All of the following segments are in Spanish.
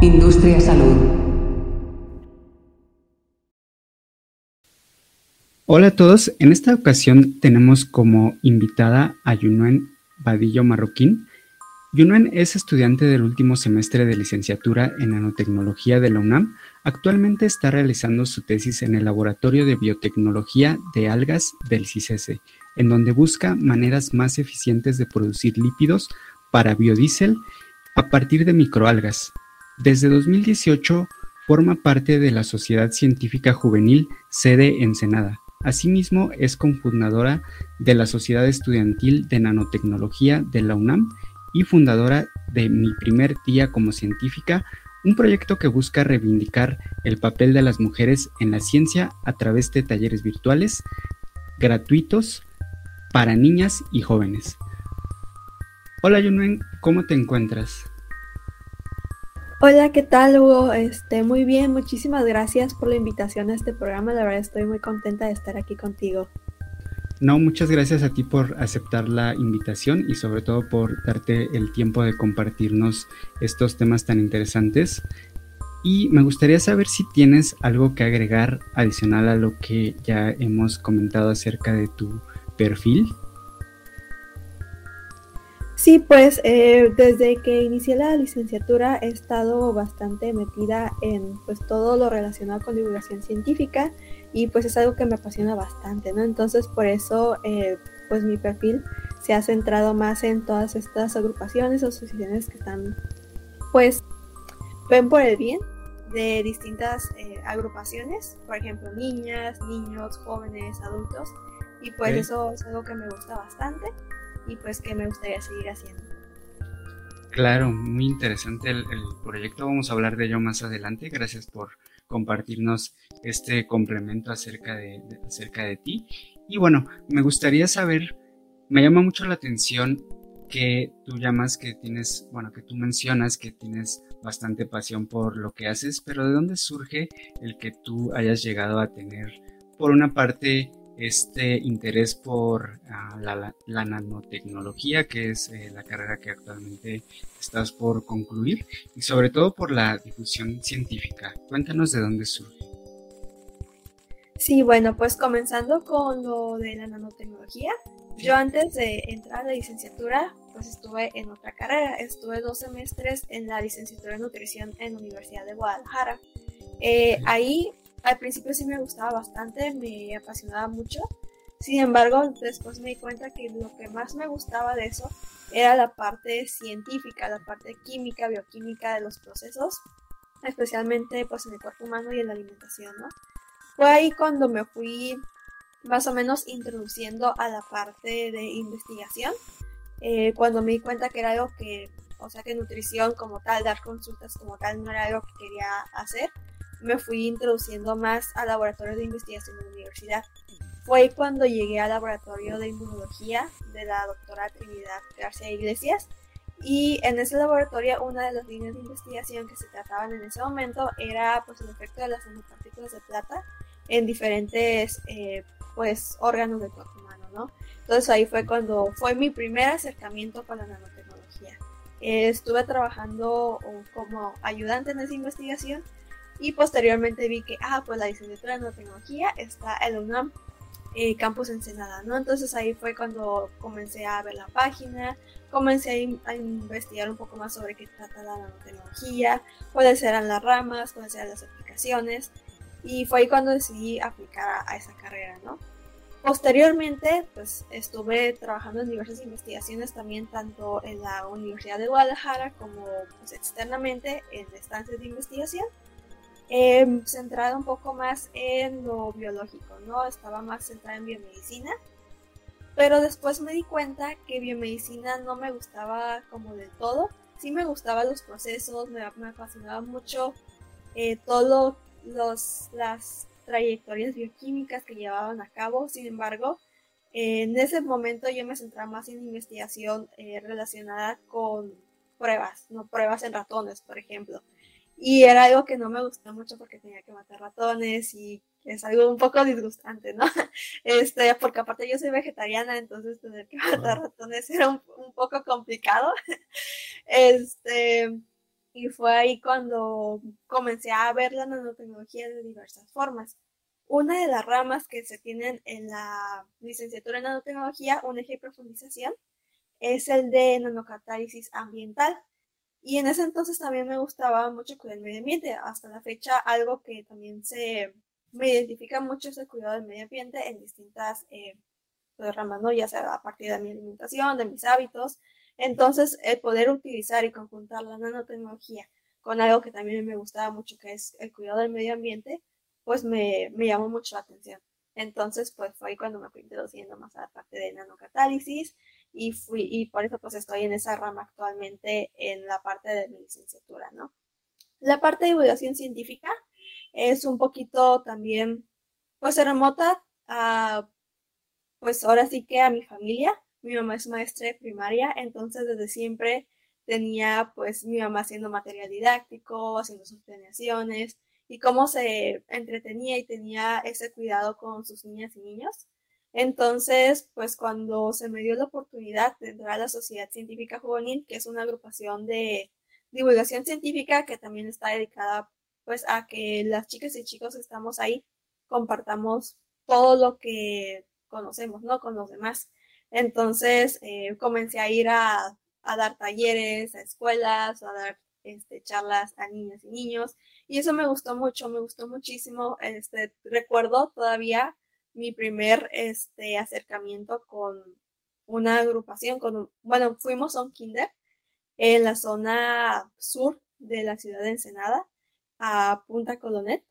Industria Salud. Hola a todos, en esta ocasión tenemos como invitada a Yunuen Vadillo Marroquín. Yunuen es estudiante del último semestre de licenciatura en nanotecnología de la UNAM. Actualmente está realizando su tesis en el Laboratorio de Biotecnología de Algas del CICESE, en donde busca maneras más eficientes de producir lípidos para biodiesel a partir de microalgas. Desde 2018 forma parte de la Sociedad Científica Juvenil Sede Ensenada. Asimismo, es cofundadora de la Sociedad Estudiantil de Nanotecnología de la UNAM y fundadora de Mi Primer Día como Científica, un proyecto que busca reivindicar el papel de las mujeres en la ciencia a través de talleres virtuales gratuitos para niñas y jóvenes. Hola Yunuen, ¿cómo te encuentras? Hola, ¿qué tal Hugo? Este, muy bien, muchísimas gracias por la invitación a este programa. La verdad estoy muy contenta de estar aquí contigo. No, muchas gracias a ti por aceptar la invitación y sobre todo por darte el tiempo de compartirnos estos temas tan interesantes. Y me gustaría saber si tienes algo que agregar adicional a lo que ya hemos comentado acerca de tu perfil. Sí, pues eh, desde que inicié la licenciatura he estado bastante metida en pues todo lo relacionado con divulgación científica y pues es algo que me apasiona bastante, ¿no? Entonces por eso eh, pues mi perfil se ha centrado más en todas estas agrupaciones, asociaciones que están pues ven por el bien de distintas eh, agrupaciones, por ejemplo niñas, niños, jóvenes, adultos y pues eso es algo que me gusta bastante y pues que me gustaría seguir haciendo. Claro, muy interesante el, proyecto. Vamos a hablar de ello más adelante. Gracias por compartirnos este complemento acerca de, acerca de ti. Y bueno, me gustaría saber, me llama mucho la atención que tú llamas que tienes, bueno, que tú mencionas que tienes bastante pasión por lo que haces, pero ¿de dónde surge el que tú hayas llegado a tener, por una parte, este interés por ah, la, nanotecnología, que es eh, la carrera que actualmente estás por concluir, y sobre todo por la difusión científica. Cuéntanos de dónde surge. Sí, bueno, pues comenzando con lo de la nanotecnología, yo antes de entrar a la licenciatura, pues estuve en otra carrera, estuve dos semestres en la licenciatura en nutrición en la Universidad de Guadalajara. Eh, ahí al principio sí me gustaba bastante, me apasionaba mucho. Sin embargo, después me di cuenta que lo que más me gustaba de eso era la parte científica, la parte química, bioquímica de los procesos, especialmente pues en el cuerpo humano y en la alimentación, ¿no? Fue ahí cuando me fui más o menos introduciendo a la parte de investigación, eh, cuando me di cuenta que era algo que, o sea, que nutrición como tal, dar consultas como tal, no era algo que quería hacer me fui introduciendo más al laboratorio de investigación de la universidad. Fue cuando llegué al laboratorio de inmunología de la doctora Trinidad García Iglesias y en ese laboratorio una de las líneas de investigación que se trataban en ese momento era pues el efecto de las nanopartículas de plata en diferentes eh, pues órganos del cuerpo humano, ¿no? Entonces ahí fue cuando fue mi primer acercamiento con la nanotecnología. estuve trabajando como ayudante en esa investigación y posteriormente vi que, ah, pues la licenciatura en nanotecnología está en la UNAM eh, Campus Ensenada, ¿no? Entonces ahí fue cuando comencé a ver la página, comencé a, investigar un poco más sobre qué trata la nanotecnología, cuáles eran las ramas, cuáles eran las aplicaciones, y fue ahí cuando decidí aplicar a, esa carrera, ¿no? Posteriormente, pues estuve trabajando en diversas investigaciones también, tanto en la Universidad de Guadalajara como pues, externamente en estancias de investigación eh, centrada un poco más en lo biológico, ¿no? Estaba más centrada en biomedicina. Pero después me di cuenta que biomedicina no me gustaba como del todo. Sí me gustaban los procesos, me, me apasionaba mucho eh, todas las trayectorias bioquímicas que llevaban a cabo. Sin embargo, en ese momento yo me centraba más en investigación eh, relacionada con pruebas, no pruebas en ratones, por ejemplo. Y era algo que no me gustó mucho porque tenía que matar ratones y es algo un poco disgustante, ¿no? Este, porque aparte yo soy vegetariana, entonces tener que matar ratones era un, poco complicado. Este, y fue ahí cuando comencé a ver la nanotecnología de diversas formas. Una de las ramas que se tienen en la licenciatura en nanotecnología, un eje de profundización, es el de nanocatálisis ambiental. Y en ese entonces también me gustaba mucho cuidar el medio ambiente. Hasta la fecha, algo que también se me identifica mucho es el cuidado del medio ambiente en distintas eh, pues, ramas, ¿no? Ya sea a partir de mi alimentación, de mis hábitos. Entonces, el poder utilizar y conjuntar la nanotecnología con algo que también me gustaba mucho, que es el cuidado del medio ambiente, pues me, me llamó mucho la atención. Entonces, pues fue ahí cuando me fui introduciendo más a la parte de nanocatálisis y fui, y por eso pues estoy en esa rama actualmente en la parte de mi licenciatura, ¿no? La parte de divulgación científica es un poquito también, pues remota a, pues ahora sí que a mi familia. Mi mamá es maestra de primaria, entonces desde siempre tenía pues mi mamá haciendo material didáctico, haciendo sus planeaciones, y cómo se entretenía y tenía ese cuidado con sus niñas y niños. Entonces, pues cuando se me dio la oportunidad de entrar a la Sociedad Científica Juvenil, que es una agrupación de divulgación científica que también está dedicada pues a que las chicas y chicos que estamos ahí compartamos todo lo que conocemos, ¿no? Con los demás. Entonces, eh, comencé a ir a, a, dar talleres, a escuelas, a dar este, charlas a niñas y niños. Y eso me gustó mucho, me gustó muchísimo. Este, recuerdo todavía mi primer este, acercamiento con una agrupación, con bueno, fuimos a un kinder en la zona sur de la ciudad de Ensenada, a Punta Colonet.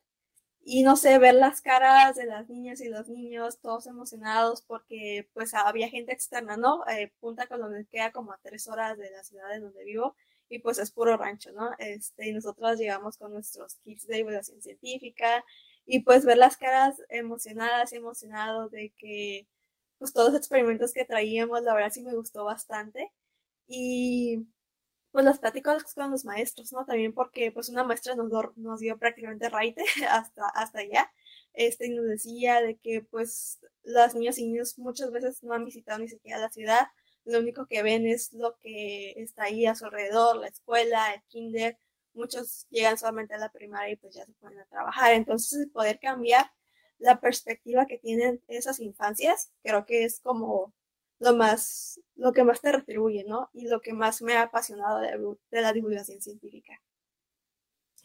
Y no sé, ver las caras de las niñas y los niños, todos emocionados porque pues había gente externa, ¿no? Eh, Punta Colonet queda como a tres horas de la ciudad en donde vivo y pues es puro rancho, ¿no? Este, y nosotros llegamos con nuestros kits de divulgación científica y pues ver las caras emocionadas y emocionados de que pues todos los experimentos que traíamos, la verdad sí me gustó bastante. Y pues las pláticas con los maestros, ¿no? También porque pues una maestra nos, nos dio prácticamente raite hasta, hasta allá. Este, y nos decía de que pues las niñas y niños muchas veces no han visitado ni siquiera la ciudad, lo único que ven es lo que está ahí a su alrededor, la escuela, el kinder, muchos llegan solamente a la primaria y pues ya se ponen a trabajar. Entonces, poder cambiar la perspectiva que tienen esas infancias, creo que es como lo más, lo que más te retribuye, ¿no? Y lo que más me ha apasionado de, la divulgación científica.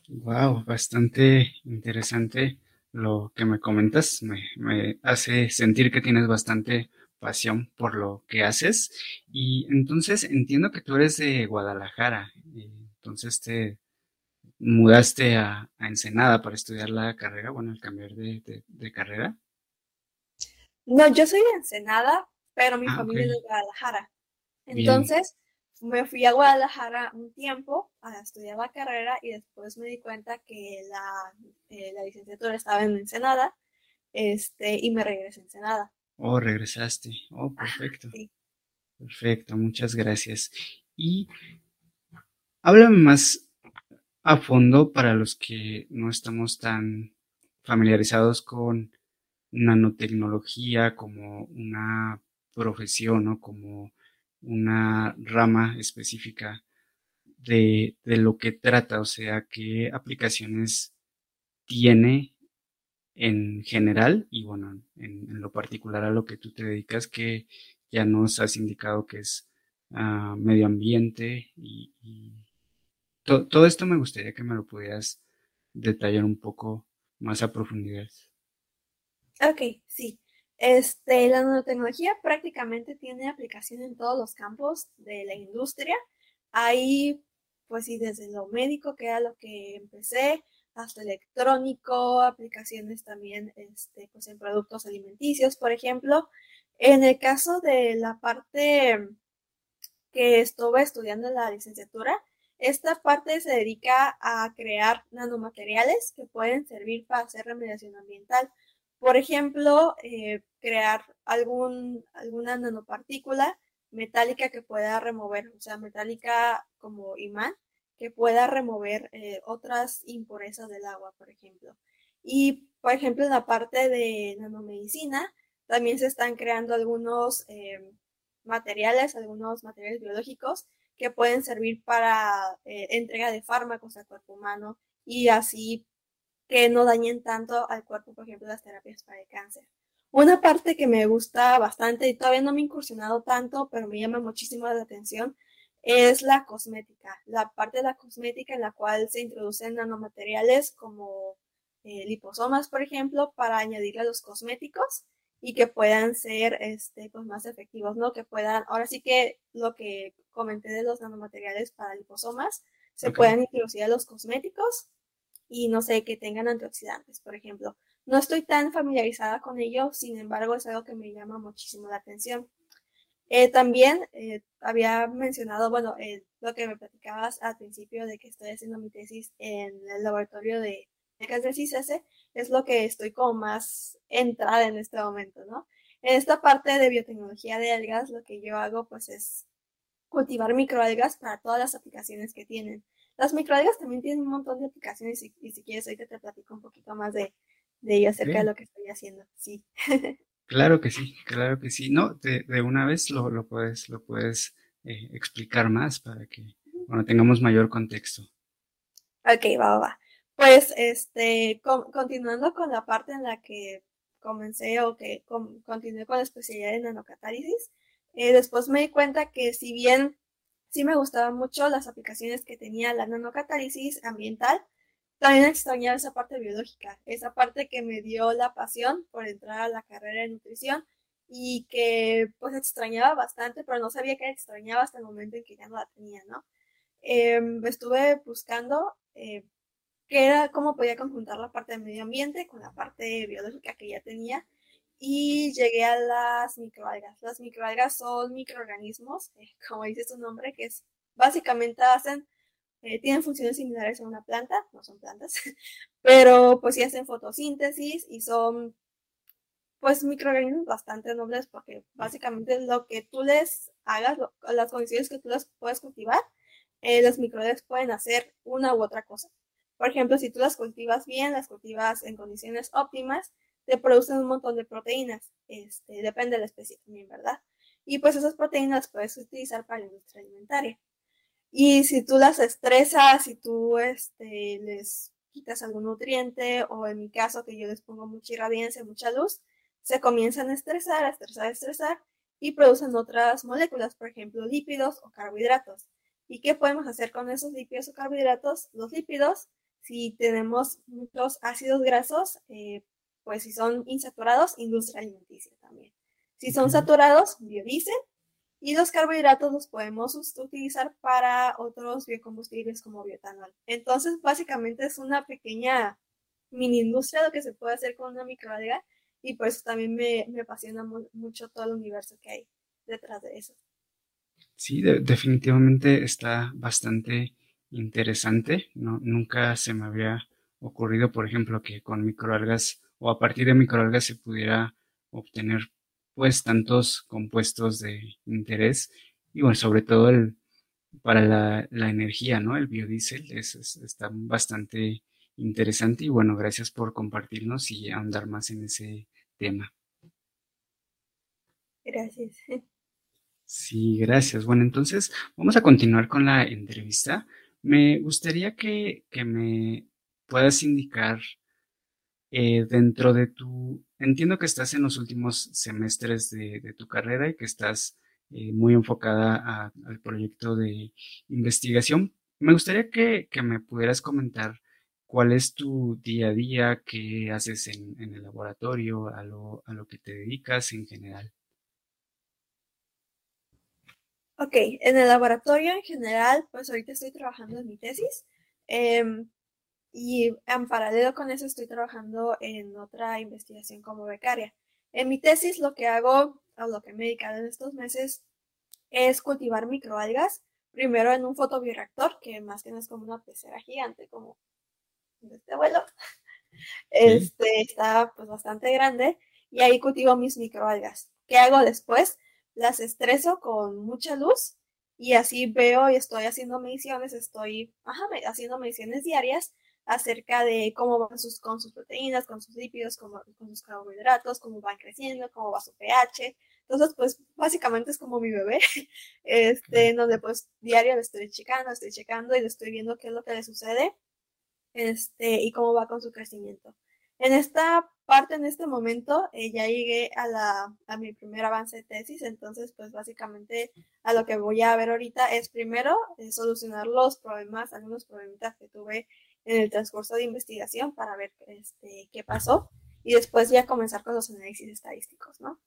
Wow, bastante interesante lo que me comentas. Me, me hace sentir que tienes bastante pasión por lo que haces. Y entonces entiendo que tú eres de Guadalajara. Entonces te mudaste a, Ensenada para estudiar la carrera, bueno, el cambiar de, carrera. No, yo soy de Ensenada, pero mi ah, familia es de Guadalajara. Entonces me fui a Guadalajara un tiempo a estudiar la carrera y después me di cuenta que la, eh, la licenciatura estaba en Ensenada este, y me regresé a Ensenada. Oh, regresaste. Oh, perfecto. Perfecto, muchas gracias. Y háblame más a fondo para los que no estamos tan familiarizados con nanotecnología como una profesión o como una rama específica de, de, lo que trata, o sea, qué aplicaciones tiene en general y bueno, en, lo particular a lo que tú te dedicas, que ya nos has indicado que es ah, medio ambiente y, todo esto me gustaría que me lo pudieras detallar un poco más a profundidad. Ok, sí. Este, la nanotecnología prácticamente tiene aplicación en todos los campos de la industria. Ahí, pues sí, desde lo médico, que era lo que empecé, hasta electrónico, aplicaciones también este, pues en productos alimenticios, por ejemplo. En el caso de la parte que estuve estudiando en la licenciatura, esta parte se dedica a crear nanomateriales que pueden servir para hacer remediación ambiental. Por ejemplo, eh, crear algún, alguna nanopartícula metálica que pueda remover, o sea, metálica como imán, que pueda remover eh, otras impurezas del agua, por ejemplo. Y, por ejemplo, en la parte de nanomedicina, también se están creando algunos eh, materiales, algunos materiales biológicos que pueden servir para eh, entrega de fármacos al cuerpo humano y así que no dañen tanto al cuerpo, por ejemplo, las terapias para el cáncer. Una parte que me gusta bastante y todavía no me he incursionado tanto, pero me llama muchísimo la atención, es la cosmética, la parte de la cosmética en la cual se introducen nanomateriales como eh, liposomas, por ejemplo, para añadirle a los cosméticos y que puedan ser este, pues, más efectivos, ¿no? Que puedan, ahora sí que lo que comenté de los nanomateriales para liposomas, se puedan introducir a los cosméticos y no sé, que tengan antioxidantes, por ejemplo. No estoy tan familiarizada con ello, sin embargo, es algo que me llama muchísimo la atención. Eh, también eh, había mencionado, bueno, eh, lo que me platicabas al principio de que estoy haciendo mi tesis en el laboratorio de becas de CISS, es lo que estoy como más entrada en este momento, ¿no? En esta parte de biotecnología de algas, lo que yo hago, pues, es cultivar microalgas para todas las aplicaciones que tienen. Las microalgas también tienen un montón de aplicaciones y, si quieres ahorita te platico un poquito más de, de ello acerca de lo que estoy haciendo. Sí. Claro que sí, claro que sí. No, de, de una vez lo, lo puedes, lo puedes eh, explicar más para que bueno, tengamos mayor contexto. Ok, va, va, Pues, este, continuando con la parte en la que comencé o que continué con la especialidad en nanocatálisis, eh, después me di cuenta que si bien sí me gustaban mucho las aplicaciones que tenía la nanocatálisis ambiental, también extrañaba esa parte biológica, esa parte que me dio la pasión por entrar a la carrera de nutrición y que pues extrañaba bastante, pero no sabía que extrañaba hasta el momento en que ya no la tenía, ¿no? Em, estuve buscando eh, qué era, cómo podía conjuntar la parte del medio ambiente con la parte biológica que ya tenía y llegué a las microalgas. Las microalgas son microorganismos, eh, como dice su nombre, que es básicamente hacen eh, tienen funciones similares a una planta, no son plantas, pero pues sí hacen fotosíntesis y son pues microorganismos bastante nobles porque básicamente lo que tú les hagas, las condiciones que tú las puedes cultivar, eh, los microorganismos pueden hacer una u otra cosa. Por ejemplo, si tú las cultivas bien, las cultivas en condiciones óptimas, te producen un montón de proteínas. Este, depende de la especie también, ¿verdad? Y pues esas proteínas las puedes utilizar para la industria alimentaria. Y si tú las estresas, si tú este, les quitas algún nutriente, o en mi caso que yo les pongo mucha irradiancia, mucha luz, se comienzan a estresar, a estresar, a estresar, y producen otras moléculas, por ejemplo, lípidos o carbohidratos. ¿Y qué podemos hacer con esos lípidos o carbohidratos? Los lípidos, si tenemos muchos ácidos grasos, eh, pues si son insaturados, industria alimenticia también. Si son saturados, biodiesel y los carbohidratos los podemos utilizar para otros biocombustibles como biotanol. Entonces, básicamente es una pequeña mini industria lo que se puede hacer con una microalga y por eso también me, apasiona mucho todo el universo que hay detrás de eso. Sí, definitivamente está bastante interesante. No, nunca se me había ocurrido, por ejemplo, que con microalgas o a partir de microalgas se pudiera obtener pues tantos compuestos de interés y bueno, sobre todo el, para la, la energía, ¿no? El biodiesel es, está bastante interesante y bueno, gracias por compartirnos y andar más en ese tema. Gracias. Sí, gracias. Bueno, entonces vamos a continuar con la entrevista. Me gustaría que, que me puedas indicar eh, dentro de tu, entiendo que estás en los últimos semestres de, tu carrera y que estás eh, muy enfocada al proyecto de investigación. Me gustaría que, me pudieras comentar cuál es tu día a día, qué haces en, el laboratorio, a lo, a lo, que te dedicas en general. Ok, en el laboratorio en general, pues ahorita estoy trabajando en mi tesis. Em, y en paralelo con eso estoy trabajando en otra investigación como becaria. En mi tesis lo que hago, o lo que me he dedicado en estos meses, es cultivar microalgas, primero en un fotobioreactor, que más que no es como una pecera gigante, como este vuelo. Este está pues bastante grande y ahí cultivo mis microalgas. ¿Qué hago después? Las estreso con mucha luz y así veo y estoy haciendo mediciones, estoy haciendo mediciones diarias acerca de cómo van sus, con sus proteínas, con sus lípidos, con sus carbohidratos, cómo van creciendo, cómo va su pH, Entonces, pues básicamente es como mi bebé, este, donde pues diario le estoy checando, estoy checando y le estoy viendo qué es lo que le sucede, este, y cómo va con su crecimiento. En esta parte, en este momento, eh, ya llegué a, la, a mi primer avance de tesis, entonces, pues básicamente a lo que voy a ver ahorita es primero eh, solucionar los problemas, algunos problemitas que tuve en el transcurso de investigación para ver este, qué pasó y después ya comenzar con los análisis estadísticos, ¿no?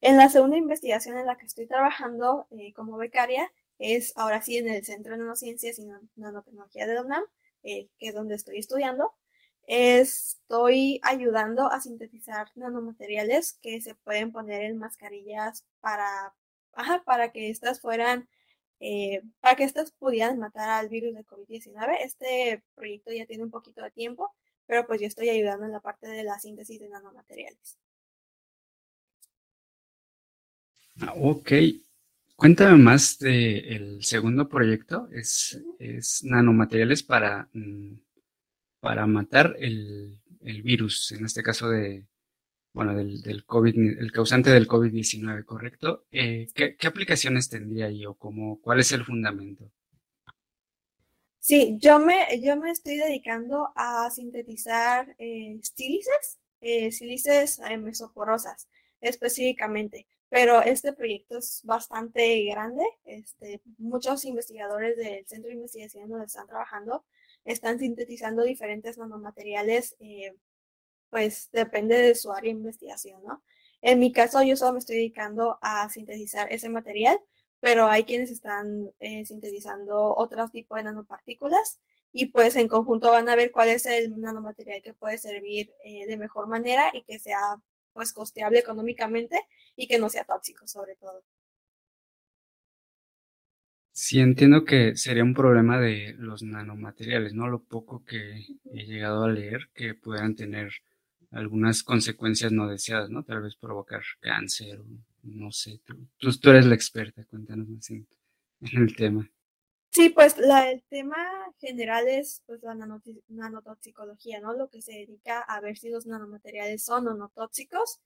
En la segunda investigación en la que estoy trabajando eh, como becaria es ahora sí en el Centro de Nanociencias y Nanotecnología de UNAM, que es donde estoy estudiando estoy ayudando a sintetizar nanomateriales que se pueden poner en mascarillas para, para que estas fueran, eh, para que estas pudieran matar al virus de COVID-19. Este proyecto ya tiene un poquito de tiempo, pero pues yo estoy ayudando en la parte de la síntesis de nanomateriales. Ah, ok. Cuéntame más del segundo proyecto. Es, es nanomateriales para mm, para matar el, virus, en este caso de, bueno, del, COVID, el causante del COVID-19, ¿correcto? Eh, ¿qué, aplicaciones tendría ahí o cómo, cuál es el fundamento? Sí, yo me, yo me estoy dedicando a sintetizar eh, sílices, eh, sílices eh, mesoporosas específicamente, pero este proyecto es bastante grande. Este, muchos investigadores del centro de investigación donde están trabajando están sintetizando diferentes nanomateriales, eh, pues depende de su área de investigación, ¿no? En mi caso, yo solo me estoy dedicando a sintetizar ese material, pero hay quienes están eh, sintetizando otro tipo de nanopartículas y pues en conjunto van a ver cuál es el nanomaterial que puede servir eh, de mejor manera y que sea pues costeable económicamente y que no sea tóxico sobre todo. Sí, entiendo que sería un problema de los nanomateriales, ¿no? Lo poco que he llegado a leer que puedan tener algunas consecuencias no deseadas, ¿no? Tal vez provocar cáncer, no sé. Tú, tú, eres la experta, cuéntanos más en, el tema. Sí, pues la, el tema general es pues la nanotoxicología, ¿no? Lo que se dedica a ver si los nanomateriales son o no tóxicos.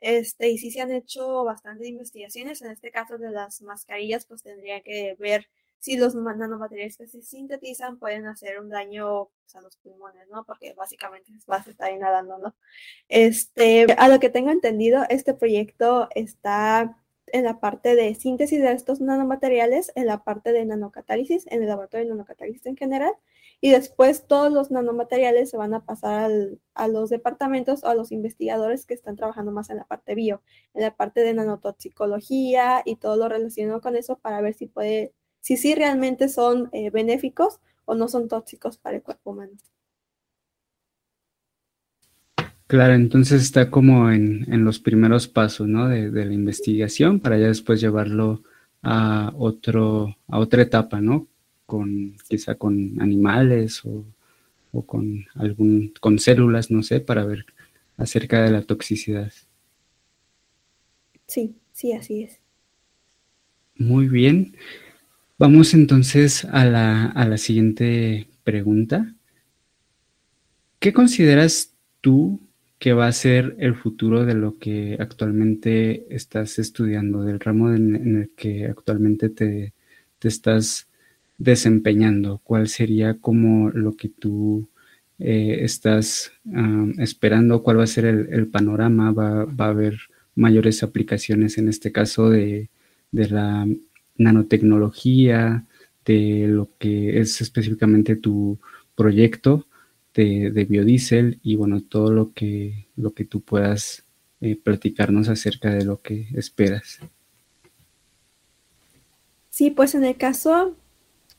Este, y sí se han hecho bastantes investigaciones. En este caso de las mascarillas, pues tendría que ver si los nanomateriales que se sintetizan pueden hacer un daño pues, a los pulmones, ¿no? Porque básicamente vas a estar inhalando, ¿no? Este, a lo que tengo entendido, este proyecto está en la parte de síntesis de estos nanomateriales, en la parte de nanocatálisis, en el laboratorio de nanocatálisis en general, y después todos los nanomateriales se van a pasar a los departamentos o a los investigadores que están trabajando más en la parte bio, en la parte de nanotoxicología y todo lo relacionado con eso para ver si puede, si sí realmente son eh, benéficos o no son tóxicos para el cuerpo humano. Claro, entonces está como en, los primeros pasos, ¿no? De, de, la investigación para ya después llevarlo a otro, a otra etapa, ¿no? Con quizá con animales o, con algún con células, no sé, para ver acerca de la toxicidad. Sí, sí, así es. Muy bien. Vamos entonces a la, a la siguiente pregunta. ¿Qué consideras tú que va a ser el futuro de lo que actualmente estás estudiando, del ramo en, el que actualmente te, te estás desempeñando? ¿Cuál sería como lo que tú eh, estás esperando? ¿Cuál va a ser el, panorama? ¿Va, a haber mayores aplicaciones en este caso de, la nanotecnología, de lo que es específicamente tu proyecto de, biodiesel y bueno, todo lo que, lo que tú puedas eh, platicarnos acerca de lo que esperas. Sí, pues en el caso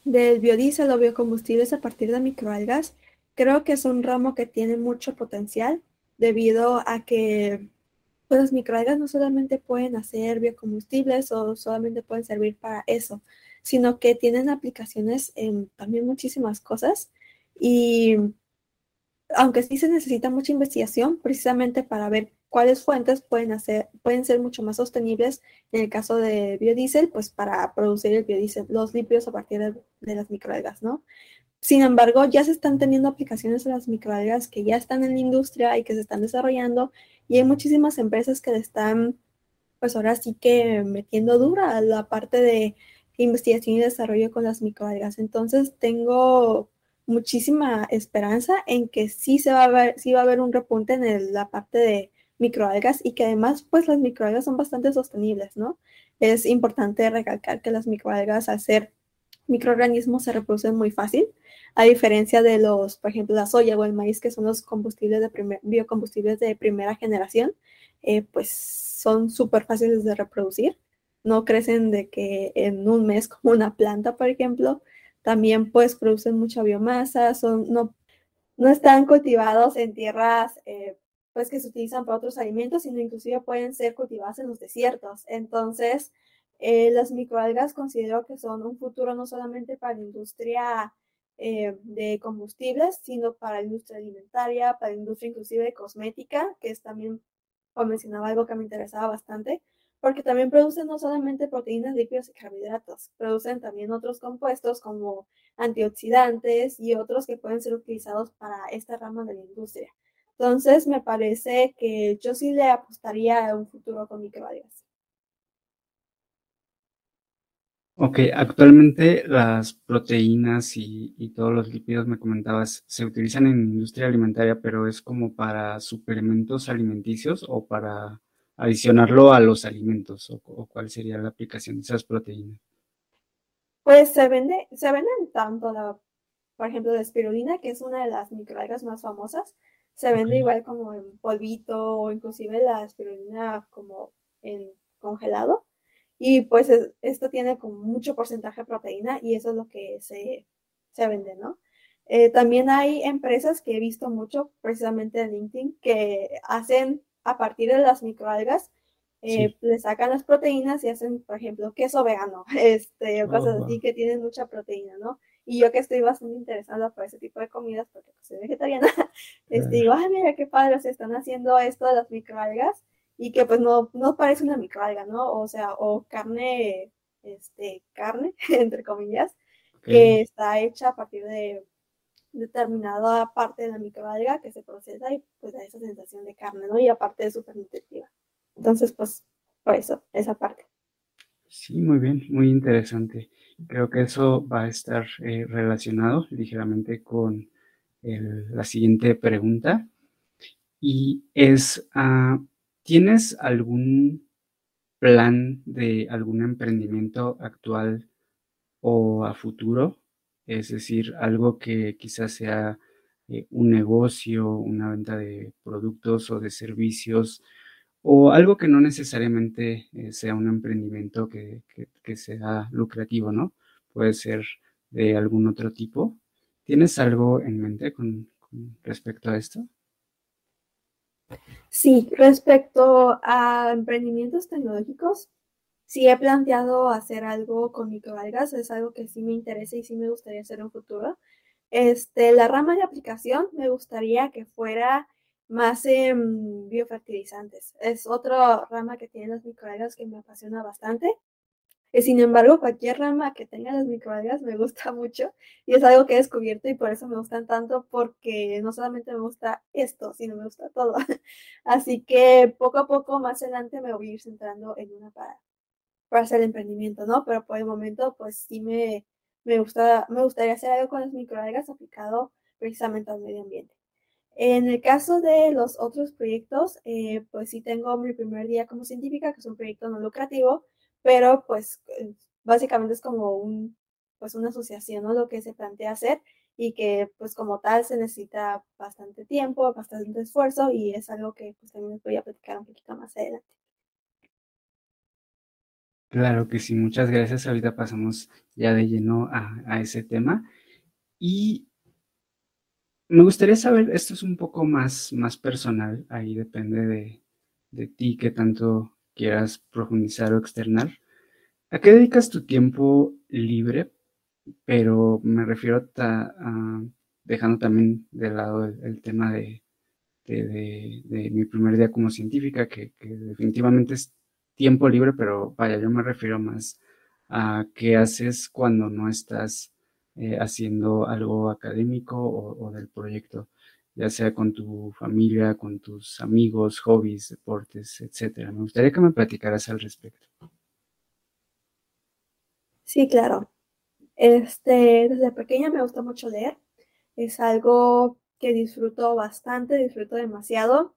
del biodiesel o biocombustibles a partir de microalgas, creo que es un ramo que tiene mucho potencial debido a que pues, las microalgas no solamente pueden hacer biocombustibles o solamente pueden servir para eso, sino que tienen aplicaciones en también muchísimas cosas y aunque sí se necesita mucha investigación precisamente para ver cuáles fuentes pueden, hacer, pueden ser mucho más sostenibles en el caso de biodiesel, pues para producir el biodiesel, los lípidos a partir de, las microalgas, ¿no? Sin embargo, ya se están teniendo aplicaciones de las microalgas que ya están en la industria y que se están desarrollando y hay muchísimas empresas que le están pues ahora sí que metiendo dura a la parte de investigación y desarrollo con las microalgas. Entonces tengo muchísima esperanza en que sí se va a ver, sí va a haber un repunte en la parte de microalgas y que además pues las microalgas son bastante sostenibles, ¿no? Es importante recalcar que las microalgas al ser microorganismos se reproducen muy fácil, a diferencia de los, por ejemplo, la soya o el maíz, que son los combustibles de primer, biocombustibles de primera generación, eh, pues son súper fáciles de reproducir. No crecen de que en un mes como una planta, por ejemplo. También pues producen mucha biomasa, son, no, no están cultivados en tierras eh, pues que se utilizan para otros alimentos, sino inclusive pueden ser cultivadas en los desiertos. Entonces, eh, las microalgas considero que son un futuro no solamente para la industria eh, de combustibles, sino para la industria alimentaria, para la industria inclusive de cosmética, que es también, como mencionaba, algo que me interesaba bastante, porque también producen no solamente proteínas, lípidos y carbohidratos, producen también otros compuestos como antioxidantes y otros que pueden ser utilizados para esta rama de la industria. Entonces, me parece que yo sí le apostaría a un futuro con microalgas. Ok, actualmente las proteínas y, todos los lípidos, me comentabas, se utilizan en industria alimentaria, pero es como para suplementos alimenticios o para adicionarlo a los alimentos, o, cuál sería la aplicación de esas proteínas. Pues se vende, se venden tanto la, por ejemplo, la espirulina, que es una de las microalgas más famosas, se vende igual como en polvito o inclusive la espirulina como en congelado y pues esto tiene como mucho porcentaje de proteína y eso es lo que se, se vende, ¿no? Eh, también hay empresas que he visto mucho, precisamente en LinkedIn, que hacen a partir de las microalgas, eh, le sacan las proteínas y hacen, por ejemplo, queso vegano, este, o cosas oh, así que tienen mucha proteína, ¿no? Y yo que estoy bastante interesada por ese tipo de comidas, porque pues, soy vegetariana, les digo, ay, mira qué padre, se están haciendo esto de las microalgas y que pues no, no parece una microalga, ¿no? O sea, o carne, este, carne, entre comillas, que está hecha a partir de determinada parte de la microalga que se procesa y pues da esa sensación de carne, ¿no? Y aparte es súper nutritiva. Entonces, pues, por eso, esa parte. Sí, muy bien, muy interesante. Creo que eso va a estar eh, relacionado ligeramente con la siguiente pregunta. Y es, uh, ¿Tienes algún plan de algún emprendimiento actual o a futuro? Es decir, algo que quizás sea eh, un negocio, una venta de productos o de servicios, o algo que no necesariamente eh, sea un emprendimiento que, sea lucrativo, ¿no? Puede ser de algún otro tipo. ¿Tienes algo en mente con respecto a esto? Sí, respecto a emprendimientos tecnológicos, sí he planteado hacer algo con microalgas, es algo que sí me interesa y sí me gustaría hacer en un futuro. Este, la rama de aplicación me gustaría que fuera más en biofertilizantes. Es otra rama que tiene las microalgas que me apasiona bastante. Sin embargo, cualquier rama que tenga las microalgas me gusta mucho y es algo que he descubierto y por eso me gustan tanto porque no solamente me gusta esto, sino me gusta todo. Así que poco a poco más adelante me voy a ir centrando en una para, para hacer el emprendimiento, ¿no? Pero por el momento, pues sí me, me, gusta, me gustaría hacer algo con las microalgas aplicado precisamente al medio ambiente. En el caso de los otros proyectos, eh, pues sí tengo mi primer día como científica, que es un proyecto no lucrativo, pero pues eh, básicamente es como un, pues una asociación, ¿no? Lo que se plantea hacer y que pues como tal se necesita bastante tiempo, bastante esfuerzo y es algo que pues también les voy a platicar un poquito más adelante. Claro que sí, muchas gracias. Ahorita pasamos ya de lleno a, ese tema. Y me gustaría saber, esto es un poco más, más personal, ahí depende de, de ti, qué tanto quieras profundizar o externar. ¿A qué dedicas tu tiempo libre? Pero me refiero a, dejando también de lado el, tema de, de, mi primer día como científica, que, definitivamente es tiempo libre, pero vaya, yo me refiero más a qué haces cuando no estás eh, haciendo algo académico o, del proyecto. ya sea con tu familia, con tus amigos, hobbies, deportes, etcétera. Me gustaría que me platicaras al respecto. Sí, claro. Este, desde pequeña me gusta mucho leer. Es algo que disfruto bastante, disfruto demasiado.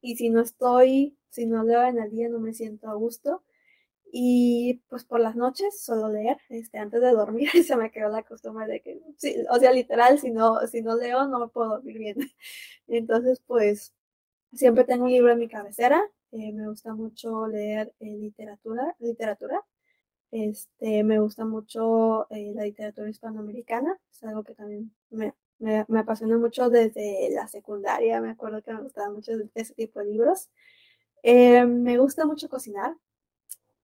Y si no estoy, si no leo en el día, no me siento a gusto. Y pues por las noches solo leer, este, antes de dormir se me quedó la costumbre de que, sí, o sea, literal, si no, si no leo no puedo dormir bien. Entonces, pues siempre tengo un libro en mi cabecera. Eh, me gusta mucho leer eh, literatura, literatura. Este, me gusta mucho eh, la literatura hispanoamericana, es algo que también me, me, me, apasiona mucho desde la secundaria, me acuerdo que me gustaba mucho ese tipo de libros. me gusta mucho cocinar,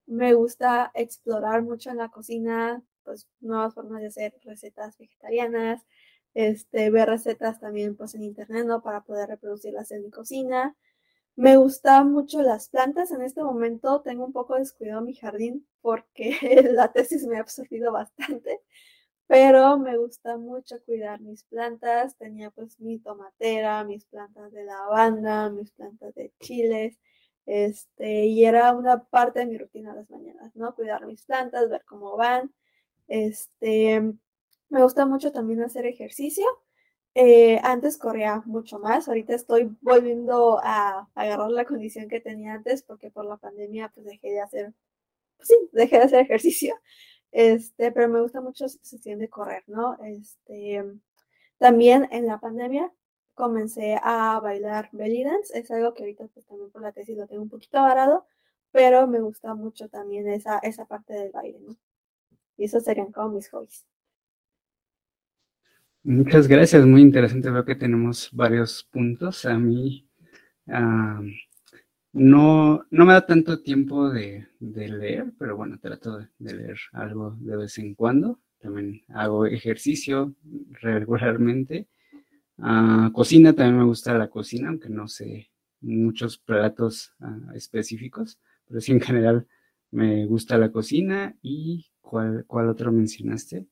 me gusta explorar mucho en la cocina, pues nuevas formas de hacer recetas vegetarianas, este, ver recetas también pues en internet, ¿no? Para poder reproducirlas en mi cocina. Me gustan mucho las plantas. En este momento tengo un poco descuidado mi jardín porque la tesis me ha absorbido bastante, pero me gusta mucho cuidar mis plantas. Tenía pues mi tomatera, mis plantas de lavanda, mis plantas de chiles, este, y era una parte de mi rutina las mañanas, ¿no? Cuidar mis plantas, ver cómo van. Este, me gusta mucho también hacer ejercicio. Eh, antes corría mucho más, ahorita estoy volviendo a, agarrar la condición que tenía antes porque por la pandemia pues dejé de hacer, pues sí, dejé de hacer ejercicio, este, pero me gusta mucho la sensación de correr, ¿no? Este, también en la pandemia comencé a bailar belly dance. Es algo que ahorita pues también por la tesis lo tengo un poquito varado, pero me gusta mucho también esa, esa parte del baile, ¿no? Y esos serían como mis hobbies. Muchas gracias, muy interesante. Veo que tenemos varios puntos. A mí no, no me da tanto tiempo de, de leer, pero bueno, trato de, de leer algo de vez en cuando. También hago ejercicio regularmente Ah, cocina, también me gusta la cocina, aunque no sé muchos platos ah, específicos, pero sí en general me gusta la cocina. ¿Y cuál, cuál otro mencionaste?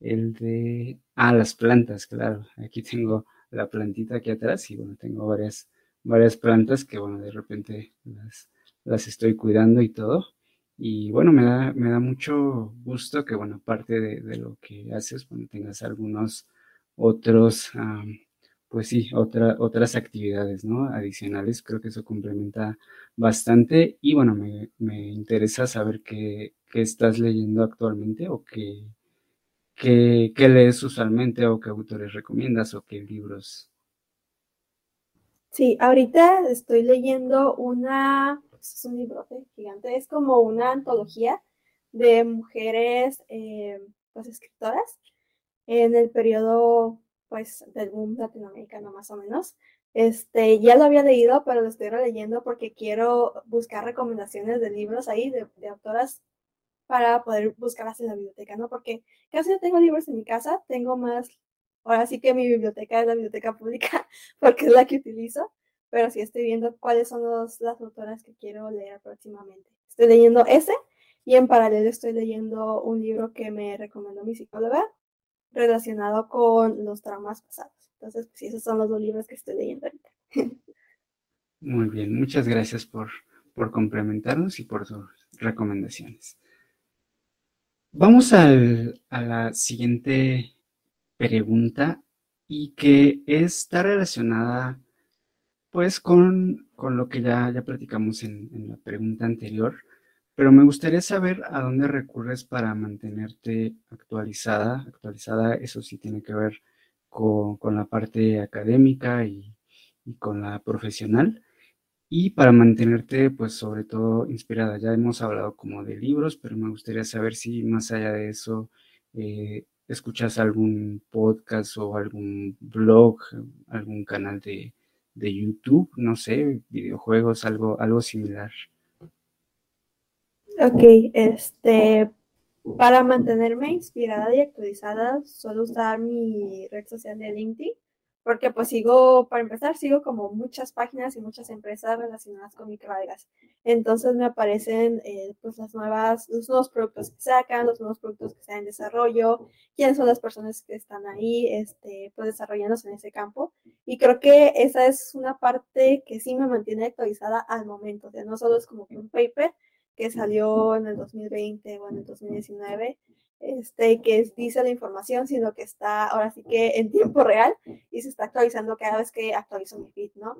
El de... Ah, las plantas, claro. Aquí tengo la plantita aquí atrás y bueno, tengo varias, varias plantas que bueno, de repente las, las estoy cuidando y todo. Y bueno, me da, me da mucho gusto que, bueno, aparte de, lo que haces, bueno, tengas algunos otros, pues sí, otra, otras actividades, ¿no? Adicionales, creo que eso complementa bastante. Y bueno, me, me interesa saber qué, qué, estás leyendo actualmente o qué, qué, qué lees usualmente o qué autores recomiendas o qué libros. Sí, ahorita estoy leyendo una, pues es un libro gigante, es como una antología de mujeres, eh, pues escritoras, en el periodo pues del boom latinoamericano más o menos. Este, ya lo había leído, pero lo estoy leyendo porque quiero buscar recomendaciones de libros ahí, de, de, autoras, para poder buscarlas en la biblioteca, ¿no? Porque casi no tengo libros en mi casa, tengo más, ahora sí que mi biblioteca es la biblioteca pública, porque es la que utilizo, pero sí estoy viendo cuáles son los, las autoras que quiero leer próximamente. Estoy leyendo ese y en paralelo estoy leyendo un libro que me recomendó mi psicóloga, relacionado con los traumas pasados. Entonces, pues esos son los dos libros que estoy leyendo ahorita. Muy bien, muchas gracias por, por complementarnos y por sus recomendaciones. Vamos al, a la siguiente pregunta y que está relacionada pues con, con lo que ya, ya platicamos en, en la pregunta anterior pero me gustaría saber a dónde recurres para mantenerte actualizada. Actualizada, eso sí tiene que ver con, la parte académica y, con la profesional. Y para mantenerte, pues sobre todo inspirada. Ya hemos hablado como de libros, pero me gustaría saber si más allá de eso eh, escuchas algún podcast o algún blog, algún canal de, de YouTube, no sé, videojuegos, algo, algo similar. Ok, este, para mantenerme inspirada y actualizada, suelo usar mi red social de LinkedIn, porque pues sigo, para empezar, sigo como muchas páginas y muchas empresas relacionadas con microalgas. Entonces me aparecen eh, pues las nuevas, los nuevos productos que sacan, los nuevos productos que están en desarrollo, quiénes son las personas que están ahí, este, pues desarrollándose en ese campo. Y creo que esa es una parte que sí me mantiene actualizada al momento. O sea, no solo es como que un paper que salió en el 2020 o en el 2019, este, que dice la información, sino que está ahora sí que en tiempo real y se está actualizando cada vez que actualizo mi feed, ¿no?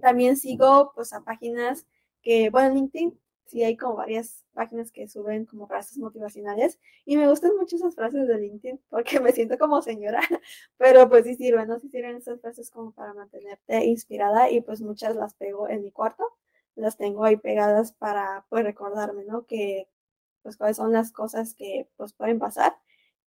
También sigo pues a páginas que, bueno, en LinkedIn sí hay como varias páginas que suben como frases motivacionales y me gustan mucho esas frases de LinkedIn porque me siento como señora, pero pues sí sirven, ¿no? Sí sirven esas frases como para mantenerte inspirada y pues muchas las pego en mi cuarto, las tengo ahí pegadas para pues recordarme, ¿no? Que pues cuáles son las cosas que pues pueden pasar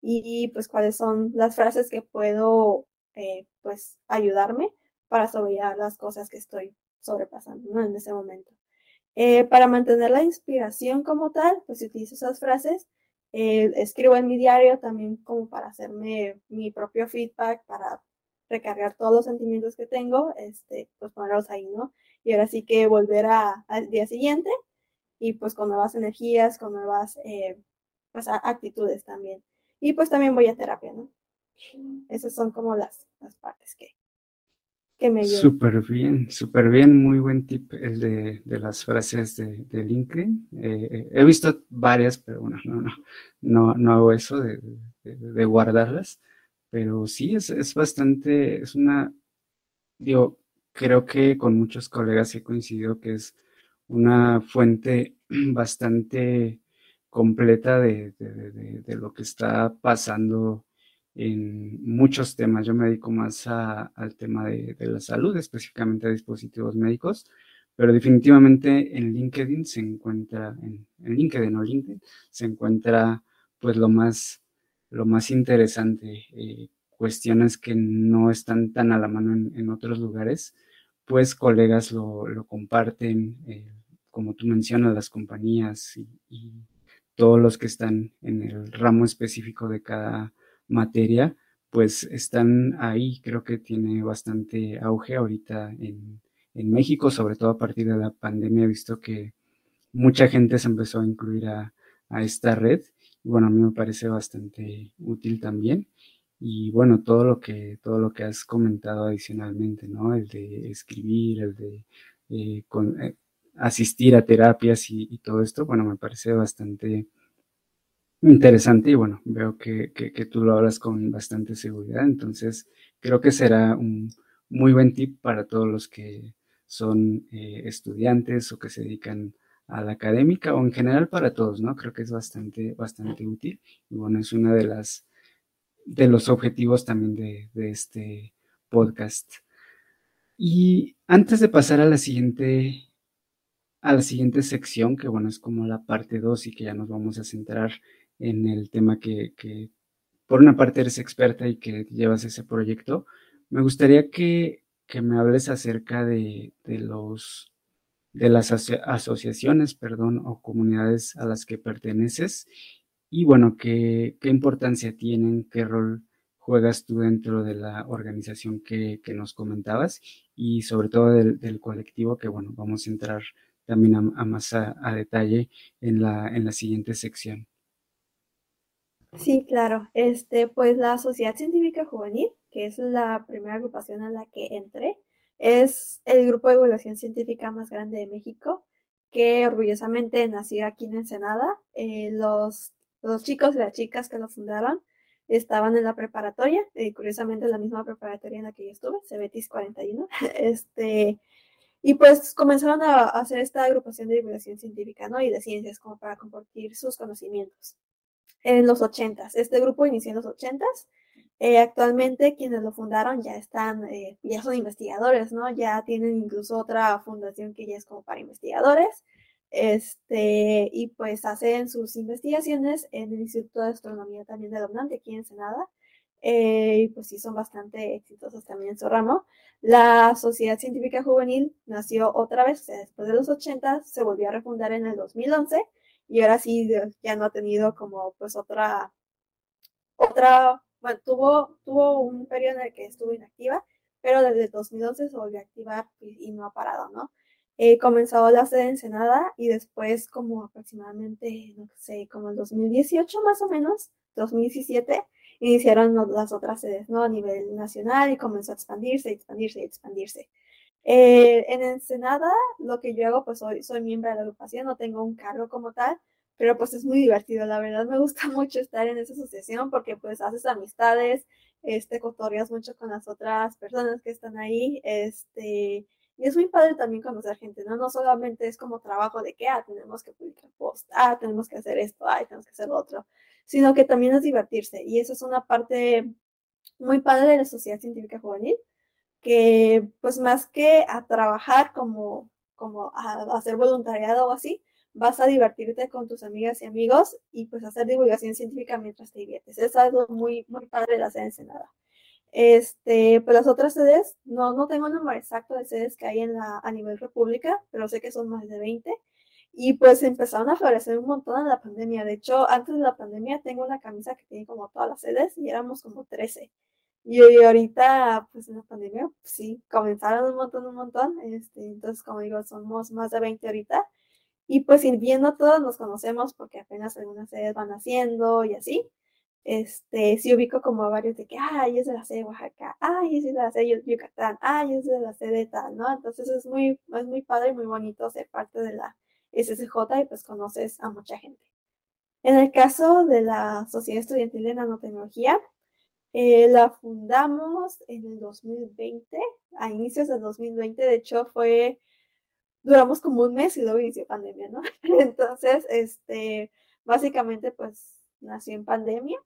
y pues cuáles son las frases que puedo eh, pues ayudarme para sobrellevar las cosas que estoy sobrepasando en ese momento. Eh, para mantener la inspiración como tal, pues utilizo esas frases. Eh, escribo en mi diario también como para hacerme mi propio feedback, para recargar todos los sentimientos que tengo, este, pues ponerlos ahí, ¿no? Y ahora sí que volver al día siguiente y pues con nuevas energías, con nuevas eh, pues, actitudes también. Y pues también voy a terapia, ¿no? Esas son como las, las partes que, que me ayudan. Súper bien, súper bien, muy buen tip el de, de las frases de, de LinkedIn. Eh, eh, he visto varias, pero bueno, no, no, no, no hago eso de, de guardarlas, pero sí, es, es bastante, es una, digo, creo que con muchos colegas he coincidido que es una fuente bastante completa de, lo que está pasando en muchos temas. Yo me dedico más al tema de, la salud, específicamente a dispositivos médicos, pero definitivamente en LinkedIn se encuentra, en, LinkedIn o LinkedIn, se encuentra pues lo más, lo más interesante, eh, cuestiones que no están tan a la mano en otros lugares pues colegas lo, comparten, eh, como tú mencionas, las compañías y, todos los que están en el ramo específico de cada materia, pues están ahí. Creo que tiene bastante auge ahorita en, México, sobre todo a partir de la pandemia. He visto que mucha gente se empezó a incluir a, a esta red. Y bueno, a mí me parece bastante útil también y bueno, todo lo que, todo lo que has comentado adicionalmente, ¿no? El de escribir, el de eh, eh, asistir a terapias y, todo esto, bueno, me parece bastante interesante y bueno, veo que, tú lo hablas con bastante seguridad, entonces creo que será un muy buen tip para todos los que son eh, estudiantes o que se dedican a la académica o en general para todos, ¿no? Creo que es bastante, bastante útil y bueno, es una de las de los objetivos también de, este podcast. Y antes de pasar a la siguiente, a la siguiente sección, que bueno, es como la parte 2 y que ya nos vamos a centrar en el tema que, por una parte eres experta y que llevas ese proyecto, me gustaría que, me hables acerca de, de los de las asociaciones, perdón, o comunidades a las que perteneces y bueno, ¿qué, qué importancia tienen? ¿Qué rol juegas tú dentro de la organización que, nos comentabas? Y sobre todo del, colectivo, que bueno, vamos a entrar también a, más a, detalle en la, en la siguiente sección. Sí, claro. Este, pues la Sociedad Científica Juvenil, que es la primera agrupación a la que entré, es el grupo de divulgación científica más grande de México, que orgullosamente nació aquí en Ensenada. Eh, los los chicos y las chicas que lo fundaron estaban en la preparatoria, eh, curiosamente la misma preparatoria en la que yo estuve, Cebetis 41, este, y pues comenzaron a hacer esta agrupación de divulgación científica, ¿no? Y de ciencias como para compartir sus conocimientos. En los 80 este grupo inició en los 80 eh, actualmente quienes lo fundaron ya están, eh, ya son investigadores, ¿no? Ya tienen incluso otra fundación que ya es como para investigadores este, y pues hacen sus investigaciones en el Instituto de Astronomía también de Donante, aquí en Senada. Eh, y pues sí, son bastante exitosos también en su ramo. La Sociedad Científica Juvenil nació otra vez, después de los 80, se volvió a refundar en el 2011 y ahora sí ya no ha tenido como pues otra, otra, bueno, tuvo, tuvo un periodo en el que estuvo inactiva, pero desde 2011 se volvió a activar y, no ha parado, ¿no? Eh, comenzó la sede Ensenada y después como aproximadamente, no sé, como el 2018 más o menos, 2017, iniciaron las otras sedes, ¿no? A nivel nacional y comenzó a expandirse, expandirse, expandirse. Eh, en Ensenada, lo que yo hago, pues soy, soy miembro de la agrupación, no tengo un cargo como tal, pero pues es muy divertido, la verdad me gusta mucho estar en esa asociación porque pues haces amistades, este, cotorreas mucho con las otras personas que están ahí, este, y es muy padre también conocer gente, ¿no? No solamente es como trabajo de que, ah, tenemos que publicar post, ah, tenemos que hacer esto, ah, tenemos que hacer lo otro, sino que también es divertirse, y eso es una parte muy padre de la sociedad científica juvenil, que pues más que a trabajar como, como a, hacer voluntariado o así, vas a divertirte con tus amigas y amigos y pues hacer divulgación científica mientras te diviertes. Es algo muy, muy padre la sede Ensenada. Este, pues las otras sedes, no, no tengo el número exacto de sedes que hay en la, a nivel república, pero sé que son más de 20. Y pues empezaron a florecer un montón en la pandemia. De hecho, antes de la pandemia tengo una camisa que tiene como todas las sedes y éramos como 13. Y, ahorita, pues en la pandemia, pues, sí, comenzaron un montón, un montón. Este, entonces, como digo, somos más de 20 ahorita. Y pues viendo todos nos conocemos porque apenas algunas sedes van haciendo y así. Este, sí ubico como a varios de que, ay, es de la sede de Oaxaca, ay, es de la sede de Yucatán, ay, es de la sede de tal, ¿no? Entonces es muy, es muy padre y muy bonito ser parte de la SSJ y pues conoces a mucha gente. En el caso de la Sociedad Estudiantil de Nanotecnología, eh, la fundamos en el 2020, a inicios del 2020, de hecho fue, duramos como un mes y luego inició pandemia, ¿no? Entonces, este, básicamente pues nació en pandemia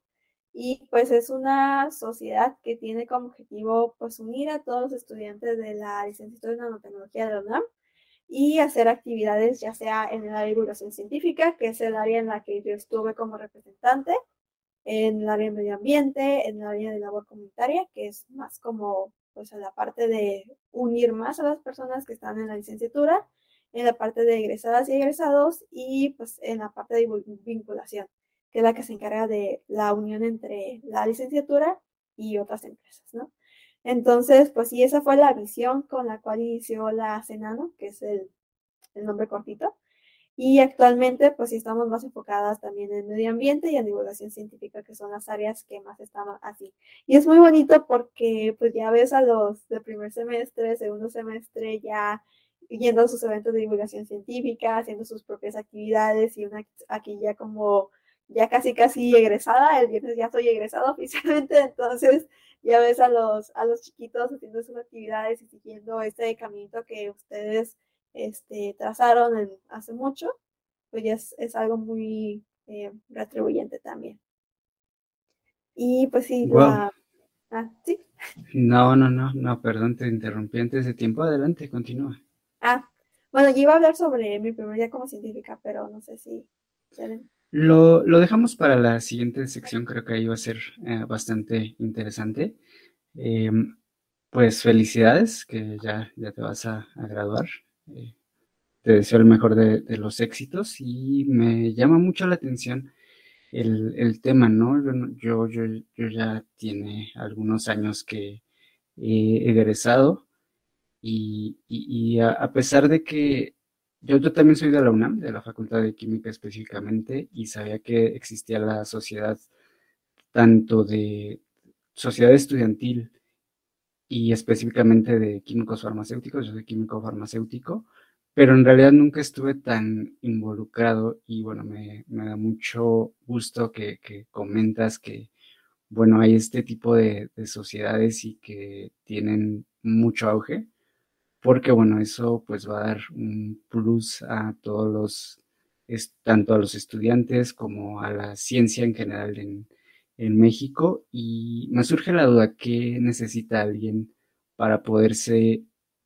y pues es una sociedad que tiene como objetivo pues unir a todos los estudiantes de la licenciatura en nanotecnología de la UNAM y hacer actividades ya sea en el área de divulgación científica, que es el área en la que yo estuve como representante, en el área de medio ambiente, en el área de labor comunitaria, que es más como pues la parte de unir más a las personas que están en la licenciatura, en la parte de egresadas y egresados y pues en la parte de vinculación, que es la que se encarga de la unión entre la licenciatura y otras empresas, ¿no? Entonces, pues sí, esa fue la visión con la cual inició la Senano, que es el, el nombre cortito. Y actualmente, pues sí estamos más enfocadas también en medio ambiente y en divulgación científica, que son las áreas que más están así. Y es muy bonito porque, pues ya ves a los de primer semestre, segundo semestre, ya yendo a sus eventos de divulgación científica, haciendo sus propias actividades y una aquí ya como ya casi casi egresada, el viernes ya estoy egresada oficialmente, entonces ya ves a los, a los chiquitos haciendo sus actividades y siguiendo este camino que ustedes este, trazaron hace mucho, pues ya es, algo muy eh, retribuyente también. Y pues sí, ah, ¿sí? No, no, no, no, perdón, te interrumpí antes de tiempo. Adelante, continúa. Ah, bueno, yo iba a hablar sobre mi primer día como científica, pero no sé si... Lo, lo dejamos para la siguiente sección, creo que ahí va a ser eh, bastante interesante. Em, pues felicidades, que ya, ya te vas a graduar. Eh, te deseo el mejor de, los éxitos y me llama mucho la atención el, tema, ¿no? Yo, yo, yo, ya tiene algunos años que he egresado y, a, pesar de que yo, yo también soy de la UNAM, de la Facultad de Química específicamente, y sabía que existía la sociedad tanto de sociedad estudiantil y específicamente de químicos farmacéuticos, yo soy químico farmacéutico, pero en realidad nunca estuve tan involucrado y bueno, me, da mucho gusto que, comentas que, bueno, hay este tipo de, sociedades y que tienen mucho auge, porque bueno, eso pues va a dar un plus a todos los, tanto a los estudiantes como a la ciencia en general en, en México y me surge la duda, ¿qué necesita alguien para poderse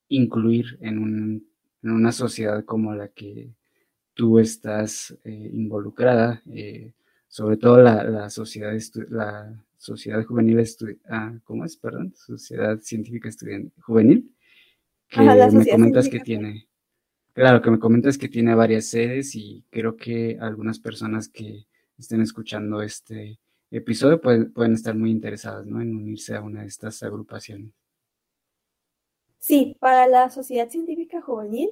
incluir en, una sociedad como la que tú estás eh, involucrada? Eh, sobre todo la, sociedad, la sociedad juvenil, ah, ¿cómo es? Perdón, sociedad científica juvenil, que me comentas que tiene, claro, que me comentas que tiene varias sedes y creo que algunas personas que estén escuchando este episodio pueden, pueden estar muy interesadas ¿no? en unirse a una de estas agrupaciones. Sí, para la sociedad científica juvenil,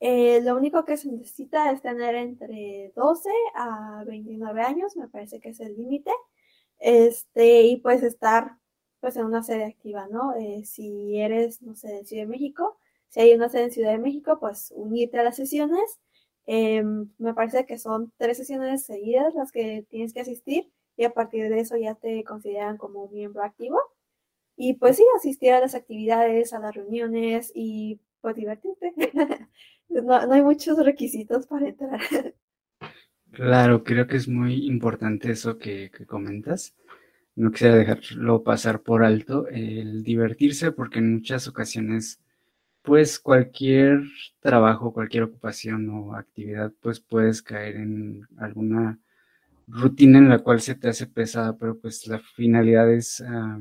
eh, lo único que se necesita es tener entre 12 a 29 años, me parece que es el límite, este, y pues estar pues en una sede activa, ¿no? Eh, si eres, no sé, de Ciudad de México, si hay una sede en Ciudad de México, pues unirte a las sesiones. Em, me parece que son tres sesiones seguidas las que tienes que asistir y a partir de eso ya te consideran como miembro activo. Y pues sí, asistir a las actividades, a las reuniones y pues divertirte. no, hay muchos requisitos para entrar. Claro, creo que es muy importante eso que, que comentas no quisiera dejarlo pasar por alto, el divertirse, porque en muchas ocasiones, pues cualquier trabajo, cualquier ocupación o actividad, pues puedes caer en alguna rutina en la cual se te hace pesada, pero pues la finalidad es, ah,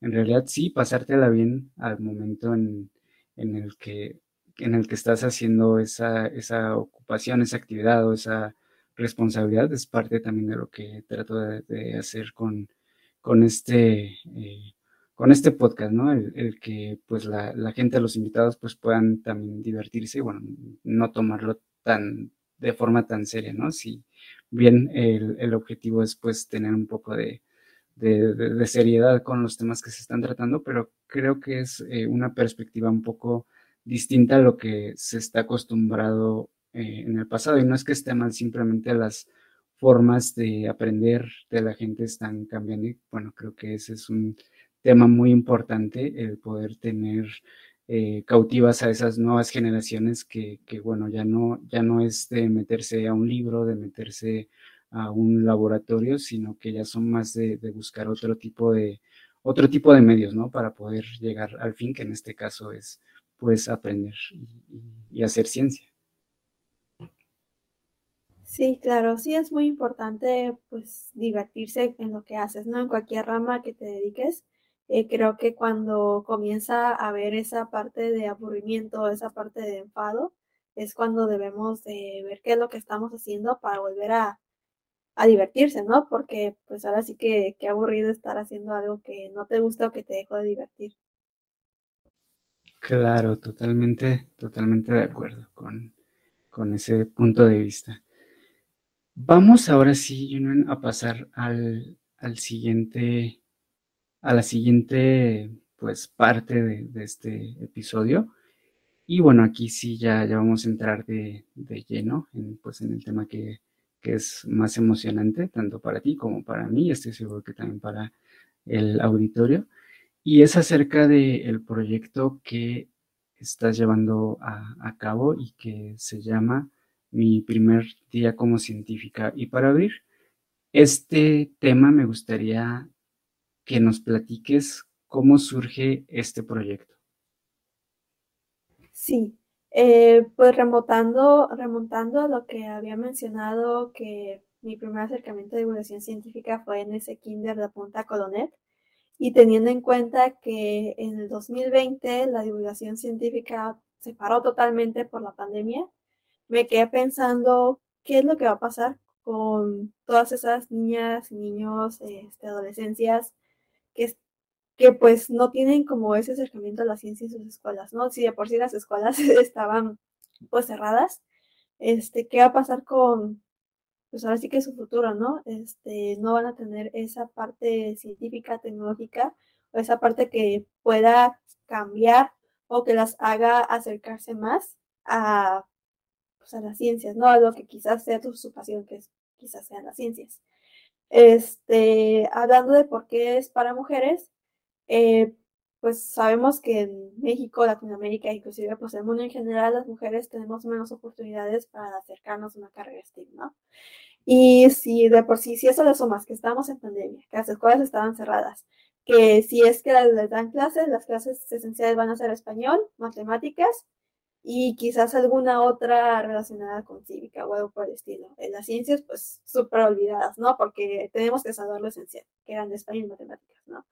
en realidad sí, pasártela bien al momento en, el que en el que estás haciendo esa, esa ocupación, esa actividad o esa responsabilidad, es parte también de lo que trato de hacer con, con este, eh, con este podcast, ¿no? El, que pues la, la, gente, los invitados, pues puedan también divertirse y bueno, no tomarlo tan de forma tan seria, ¿no? Si bien el, el objetivo es pues tener un poco de, de, seriedad con los temas que se están tratando, pero creo que es eh, una perspectiva un poco distinta a lo que se está acostumbrado eh, en el pasado y no es que esté mal simplemente las formas de aprender de la gente están cambiando y bueno, creo que ese es un tema muy importante, el poder tener eh, cautivas a esas nuevas generaciones que, que, bueno, ya no, ya no es de meterse a un libro, de meterse a un laboratorio, sino que ya son más de, buscar otro tipo de, otro tipo de medios, ¿no? Para poder llegar al fin, que en este caso es, pues, aprender y hacer ciencia. Sí, claro, sí es muy importante pues divertirse en lo que haces, ¿no? En cualquier rama que te dediques. Eh, creo que cuando comienza a haber esa parte de aburrimiento, esa parte de enfado, es cuando debemos de ver qué es lo que estamos haciendo para volver a, a divertirse, ¿no? Porque pues ahora sí que qué aburrido estar haciendo algo que no te gusta o que te dejó de divertir. Claro, totalmente, totalmente de acuerdo con, con ese punto de vista. Vamos ahora sí, a pasar al, siguiente, a la siguiente, pues, parte de, este episodio. Y bueno, aquí sí ya, ya vamos a entrar de, lleno en, pues, en el tema que, es más emocionante, tanto para ti como para mí, estoy seguro que también para el auditorio. Y es acerca del proyecto que estás llevando a, a cabo y que se llama mi primer día como científica. Y para abrir este tema me gustaría que nos platiques cómo surge este proyecto. Sí, eh, pues remontando, remontando a lo que había mencionado, que mi primer acercamiento a divulgación científica fue en ese kinder de Punta Colonet, y teniendo en cuenta que en el 2020 la divulgación científica se paró totalmente por la pandemia, me quedé pensando qué es lo que va a pasar con todas esas niñas, niños, este, adolescencias que, que pues no tienen como ese acercamiento a la ciencia en sus escuelas, ¿no? Si de por sí las escuelas estaban pues cerradas, este, ¿qué va a pasar con, pues ahora sí que su futuro, ¿no? Este, no van a tener esa parte científica, tecnológica, o esa parte que pueda cambiar o que las haga acercarse más a pues, a las ciencias, ¿no? A lo que quizás sea tu, su pasión, que es, quizás sean las ciencias. Este, hablando de por qué es para mujeres, eh, pues sabemos que en México, Latinoamérica, inclusive pues el mundo en general, las mujeres tenemos menos oportunidades para acercarnos a una carrera STEM, ¿no? Y si de por sí, si eso le sumas que estamos en pandemia, que las escuelas estaban cerradas, que si es que les dan clases, las clases esenciales van a ser español, matemáticas y quizás alguna otra relacionada con cívica o algo por el estilo. En las ciencias, pues súper olvidadas, ¿no? Porque tenemos que saber lo esencial, que eran de español y matemáticas, ¿no?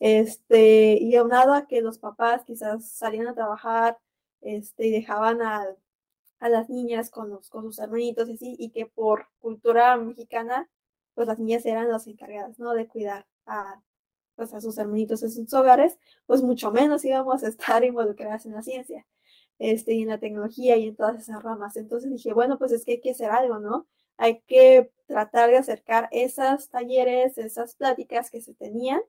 Este, y aunado a que los papás quizás salían a trabajar este, y dejaban a, a las niñas con, los, con sus hermanitos y así, y que por cultura mexicana, pues las niñas eran las encargadas, ¿no? De cuidar a, pues, a sus hermanitos en sus hogares, pues mucho menos íbamos a estar involucradas en la ciencia, este, y en la tecnología y en todas esas ramas. Entonces dije, bueno, pues es que hay que hacer algo, ¿no? Hay que tratar de acercar esos talleres, esas pláticas que se tenían,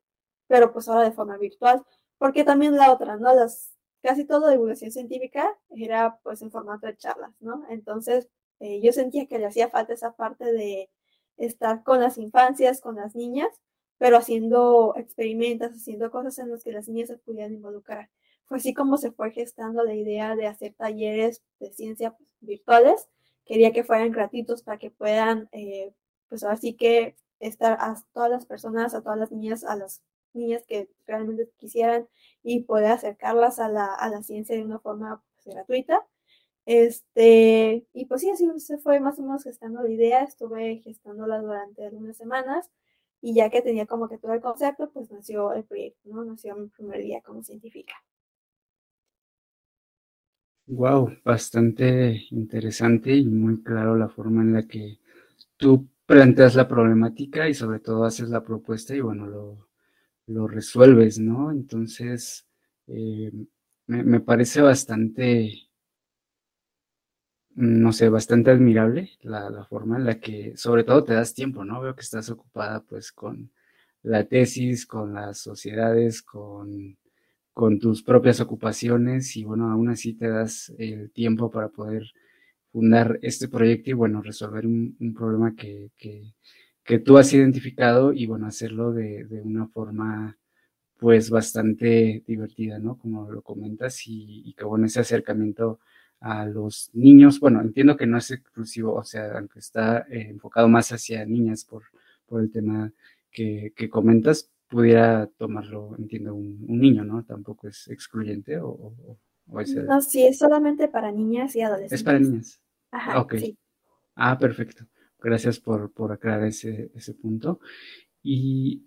pero pues ahora de forma virtual, porque también la otra, ¿no? Las, casi toda divulgación científica era pues en formato de charlas, ¿no? Entonces eh, yo sentía que le hacía falta esa parte de estar con las infancias, con las niñas, pero haciendo experimentos, haciendo cosas en las que las niñas se pudieran involucrar. Fue así como se fue gestando la idea de hacer talleres de ciencia pues, virtuales. Quería que fueran gratuitos para que puedan, eh, pues ahora sí que estar a todas las personas, a todas las niñas, a las niñas que realmente quisieran y poder acercarlas a la, a la ciencia de una forma pues, gratuita. Este, y pues sí, así se fue más o menos gestando la idea, estuve gestándola durante algunas semanas y ya que tenía como que todo el concepto, pues nació el proyecto, ¿no? Nació mi primer día como científica. Wow, bastante interesante y muy claro la forma en la que tú planteas la problemática y sobre todo haces la propuesta y bueno, lo, lo resuelves, ¿no? Entonces, eh, me, me, parece bastante, no sé, bastante admirable la, la, forma en la que, sobre todo, te das tiempo, ¿no? Veo que estás ocupada pues con la tesis, con las sociedades, con, con tus propias ocupaciones y bueno, aún así te das el tiempo para poder fundar este proyecto y bueno, resolver un, un problema que, que que tú has identificado y bueno, hacerlo de, de una forma pues bastante divertida, ¿no? Como lo comentas y, y, que bueno, ese acercamiento a los niños, bueno, entiendo que no es exclusivo, o sea, aunque está eh, enfocado más hacia niñas por, por el tema que, que comentas, pudiera tomarlo, entiendo, un, un, niño, ¿no? Tampoco es excluyente o, o, o es el... No, sí, es solamente para niñas y adolescentes. Es para niñas. Ajá, ok. Sí. Ah, perfecto. Gracias por, por aclarar ese, ese, punto. Y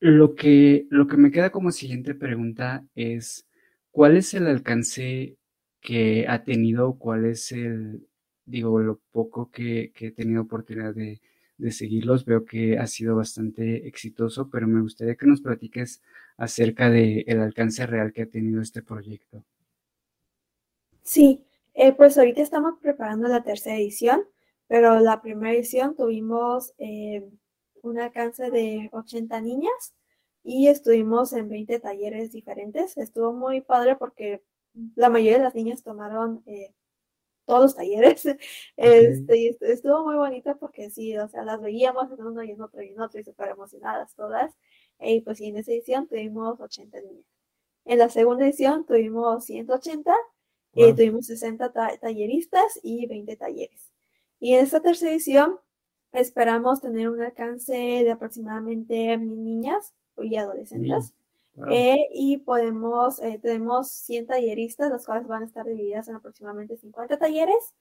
lo que, lo que me queda como siguiente pregunta es, ¿cuál es el alcance que ha tenido? ¿Cuál es el, digo, lo poco que, que he tenido oportunidad de, de, seguirlos? Veo que ha sido bastante exitoso, pero me gustaría que nos platiques acerca del el alcance real que ha tenido este proyecto. Sí, eh, pues ahorita estamos preparando la tercera edición pero la primera edición tuvimos eh, un alcance de 80 niñas y estuvimos en 20 talleres diferentes. Estuvo muy padre porque la mayoría de las niñas tomaron eh, todos los talleres. Okay. Este, estuvo muy bonito porque sí, o sea, las veíamos en uno y en otro y en otro y súper emocionadas todas. Y pues en esa edición tuvimos 80 niñas. En la segunda edición tuvimos 180, wow. y tuvimos 60 ta talleristas y 20 talleres. Y en esta tercera edición esperamos tener un alcance de aproximadamente mil niñas y adolescentes. Wow. Eh, y podemos, eh, tenemos 100 talleristas, las cuales van a estar divididas en aproximadamente 50 talleres.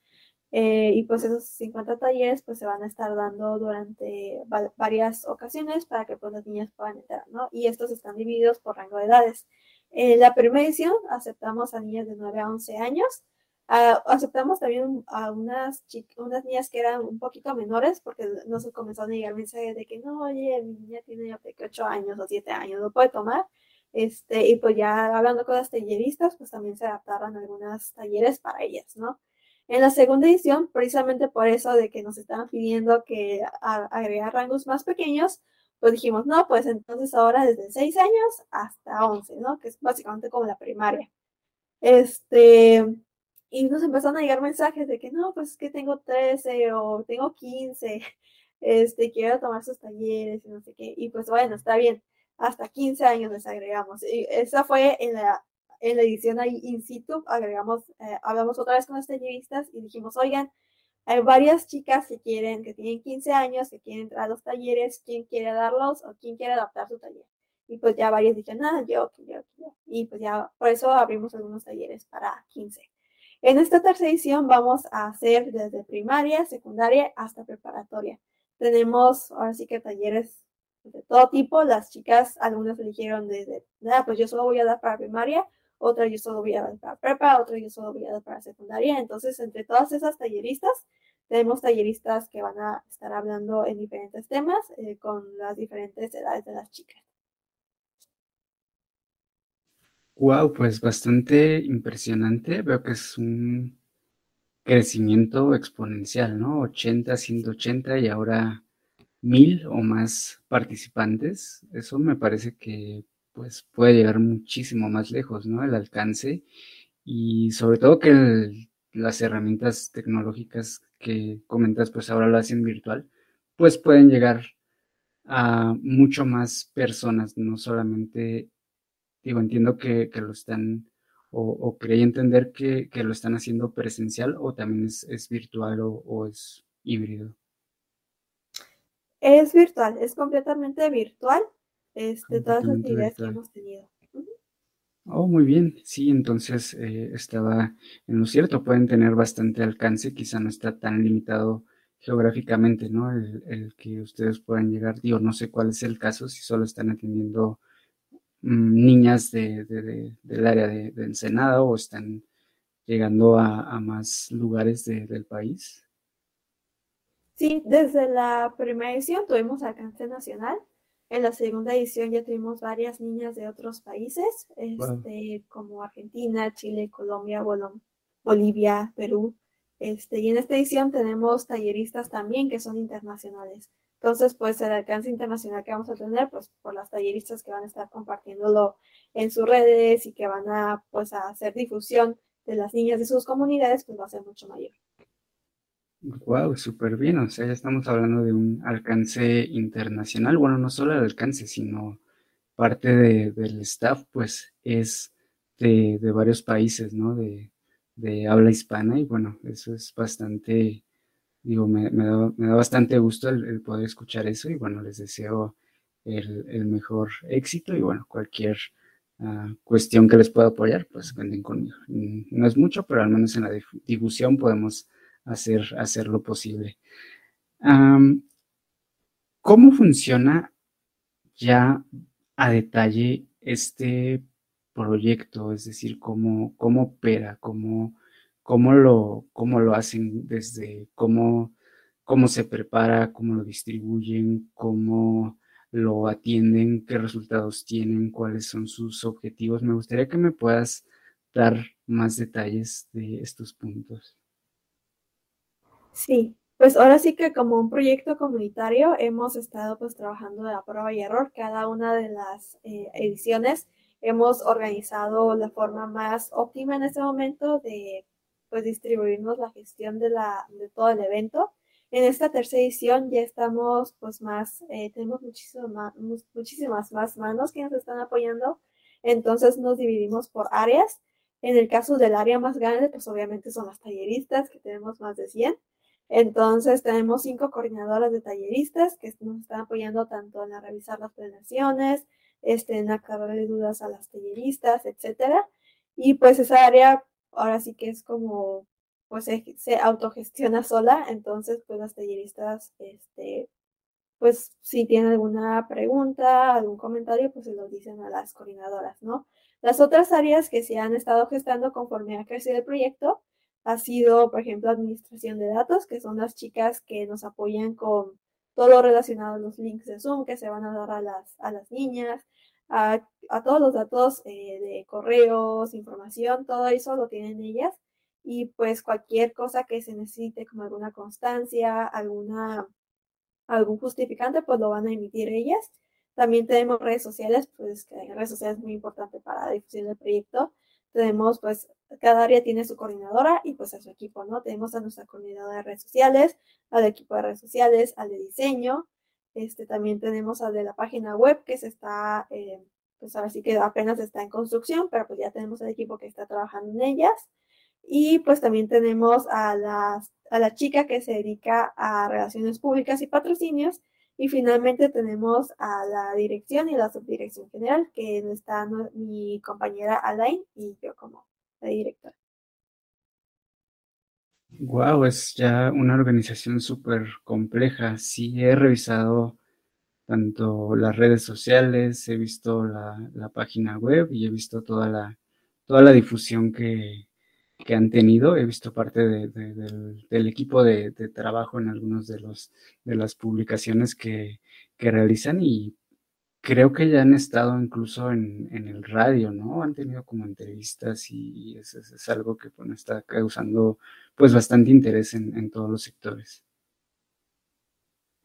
Eh, y pues esos 50 talleres pues se van a estar dando durante varias ocasiones para que pues las niñas puedan entrar, ¿no? Y estos están divididos por rango de edades. En la primera edición aceptamos a niñas de 9 a 11 años, Uh, aceptamos también a unas, unas niñas que eran un poquito menores porque nos comenzaron a llegar mensajes de que no, oye, mi niña tiene 8 años o 7 años, no puede tomar. Este, y pues ya hablando con las talleristas, pues también se adaptaron algunos talleres para ellas, ¿no? En la segunda edición, precisamente por eso de que nos estaban pidiendo que agregar rangos más pequeños, pues dijimos, no, pues entonces ahora desde 6 años hasta 11, ¿no? Que es básicamente como la primaria. Este, y nos empezaron a llegar mensajes de que no, pues es que tengo 13 o tengo 15, este, quiero tomar sus talleres y no sé qué. Y pues bueno, está bien, hasta 15 años les agregamos. Y esa fue en la, en la edición ahí in situ, agregamos, eh, hablamos otra vez con los talleristas y dijimos, oigan, hay varias chicas que quieren, que tienen 15 años, que quieren entrar a los talleres, ¿quién quiere darlos o quién quiere adaptar su taller? Y pues ya varias dijeron, ah, yo, yo, yo. Y pues ya, por eso abrimos algunos talleres para 15. En esta tercera edición vamos a hacer desde primaria, secundaria hasta preparatoria. Tenemos ahora sí que talleres de todo tipo. Las chicas, algunas eligieron desde, nada, pues yo solo voy a dar para primaria, otra yo solo voy a dar para prepa, otra yo solo voy a dar para secundaria. Entonces, entre todas esas talleristas, tenemos talleristas que van a estar hablando en diferentes temas eh, con las diferentes edades de las chicas. Wow, pues bastante impresionante. Veo que es un crecimiento exponencial, ¿no? 80, 180 y ahora mil o más participantes. Eso me parece que pues puede llegar muchísimo más lejos, ¿no? El alcance y sobre todo que las herramientas tecnológicas que comentas pues ahora lo hacen virtual, pues pueden llegar a mucho más personas, no solamente, digo, entiendo que, lo están, o, o creí entender que, lo están haciendo presencial o también es, virtual o, es híbrido. Es virtual, es completamente virtual, este, todas las actividades que hemos tenido. Oh, muy bien. Sí, entonces eh, estaba en lo cierto. Pueden tener bastante alcance, quizá no está tan limitado geográficamente, ¿no? El, que ustedes puedan llegar. Digo, no sé cuál es el caso, si solo están atendiendo mm, niñas de, del área de, Ensenada o están llegando a, más lugares del país. Sí, desde la primera edición tuvimos alcance nacional en la segunda edición ya tuvimos varias niñas de otros países, este, como Argentina, Chile, Colombia, Bolivia, Perú. Este, y en esta edición tenemos talleristas también que son internacionales. Entonces, pues el alcance internacional que vamos a tener, pues por las talleristas que van a estar compartiéndolo en sus redes y que van a, pues, a hacer difusión de las niñas de sus comunidades, pues va a ser mucho mayor. Wow, súper bien. O sea, ya estamos hablando de un alcance internacional. Bueno, no solo el alcance, sino parte del staff, pues es de, varios países, ¿no? De, habla hispana. Y bueno, eso es bastante, digo, me, da, bastante gusto el, poder escuchar eso. Y bueno, les deseo el, mejor éxito. Y bueno, cualquier ah, cuestión que les pueda apoyar, pues cuenten conmigo. No es mucho, pero al menos en la difusión podemos hacer, hacer lo posible. ¿Cómo funciona ya a detalle este proyecto? Es decir, cómo, cómo opera, cómo, cómo, lo, cómo lo hacen desde cómo, cómo se prepara, cómo lo distribuyen, cómo lo atienden, qué resultados tienen, cuáles son sus objetivos. Me gustaría que me puedas dar más detalles de estos puntos. Sí, pues ahora sí que como un proyecto comunitario hemos estado pues trabajando de la prueba y error. Cada una de las eh, ediciones hemos organizado la forma más óptima en este momento de pues distribuirnos la gestión de, la, de todo el evento. En esta tercera edición ya estamos pues más, eh, tenemos muchísimas más, muchísimas más manos que nos están apoyando. Entonces nos dividimos por áreas. En el caso del área más grande, pues obviamente son las talleristas, que tenemos más de 100. Entonces tenemos cinco coordinadoras de talleristas que nos están apoyando tanto en revisar las planeaciones, este, en aclararle dudas a las talleristas, etcétera. Y pues esa área ahora sí que es como, pues se, autogestiona sola, entonces pues las talleristas, este, pues si tienen alguna pregunta, algún comentario, pues se lo dicen a las coordinadoras, ¿no? Las otras áreas que se han estado gestando conforme ha crecido el proyecto, ha sido, por ejemplo, administración de datos, que son las chicas que nos apoyan con todo lo relacionado a los links de Zoom que se van a dar a las, a las niñas, a, todos los datos eh, de correos, información, todo eso lo tienen ellas. Y pues cualquier cosa que se necesite, como alguna constancia, alguna, algún justificante, pues lo van a emitir ellas. También tenemos redes sociales, pues que redes sociales es muy importante para la difusión del proyecto. Tenemos pues cada área tiene su coordinadora y pues a su equipo, ¿no? Tenemos a nuestra coordinadora de redes sociales, al equipo de redes sociales, al de diseño, este, también tenemos al de la página web que se está, eh, pues ahora sí que apenas está en construcción, pero pues ya tenemos el equipo que está trabajando en ellas. Y pues también tenemos a, las, a la chica que se dedica a relaciones públicas y patrocinios. Y finalmente tenemos a la dirección y la subdirección general, que está mi compañera Alain y yo como la directora. Wow, es ya una organización súper compleja. Sí, he revisado tanto las redes sociales, he visto la, página web y he visto toda la, toda la difusión que, han tenido. He visto parte del, equipo de, trabajo en algunos de, los, de las publicaciones que, que realizan y creo que ya han estado incluso en, el radio, ¿no? Han tenido como entrevistas y es, es, algo que bueno, está causando pues bastante interés en, todos los sectores.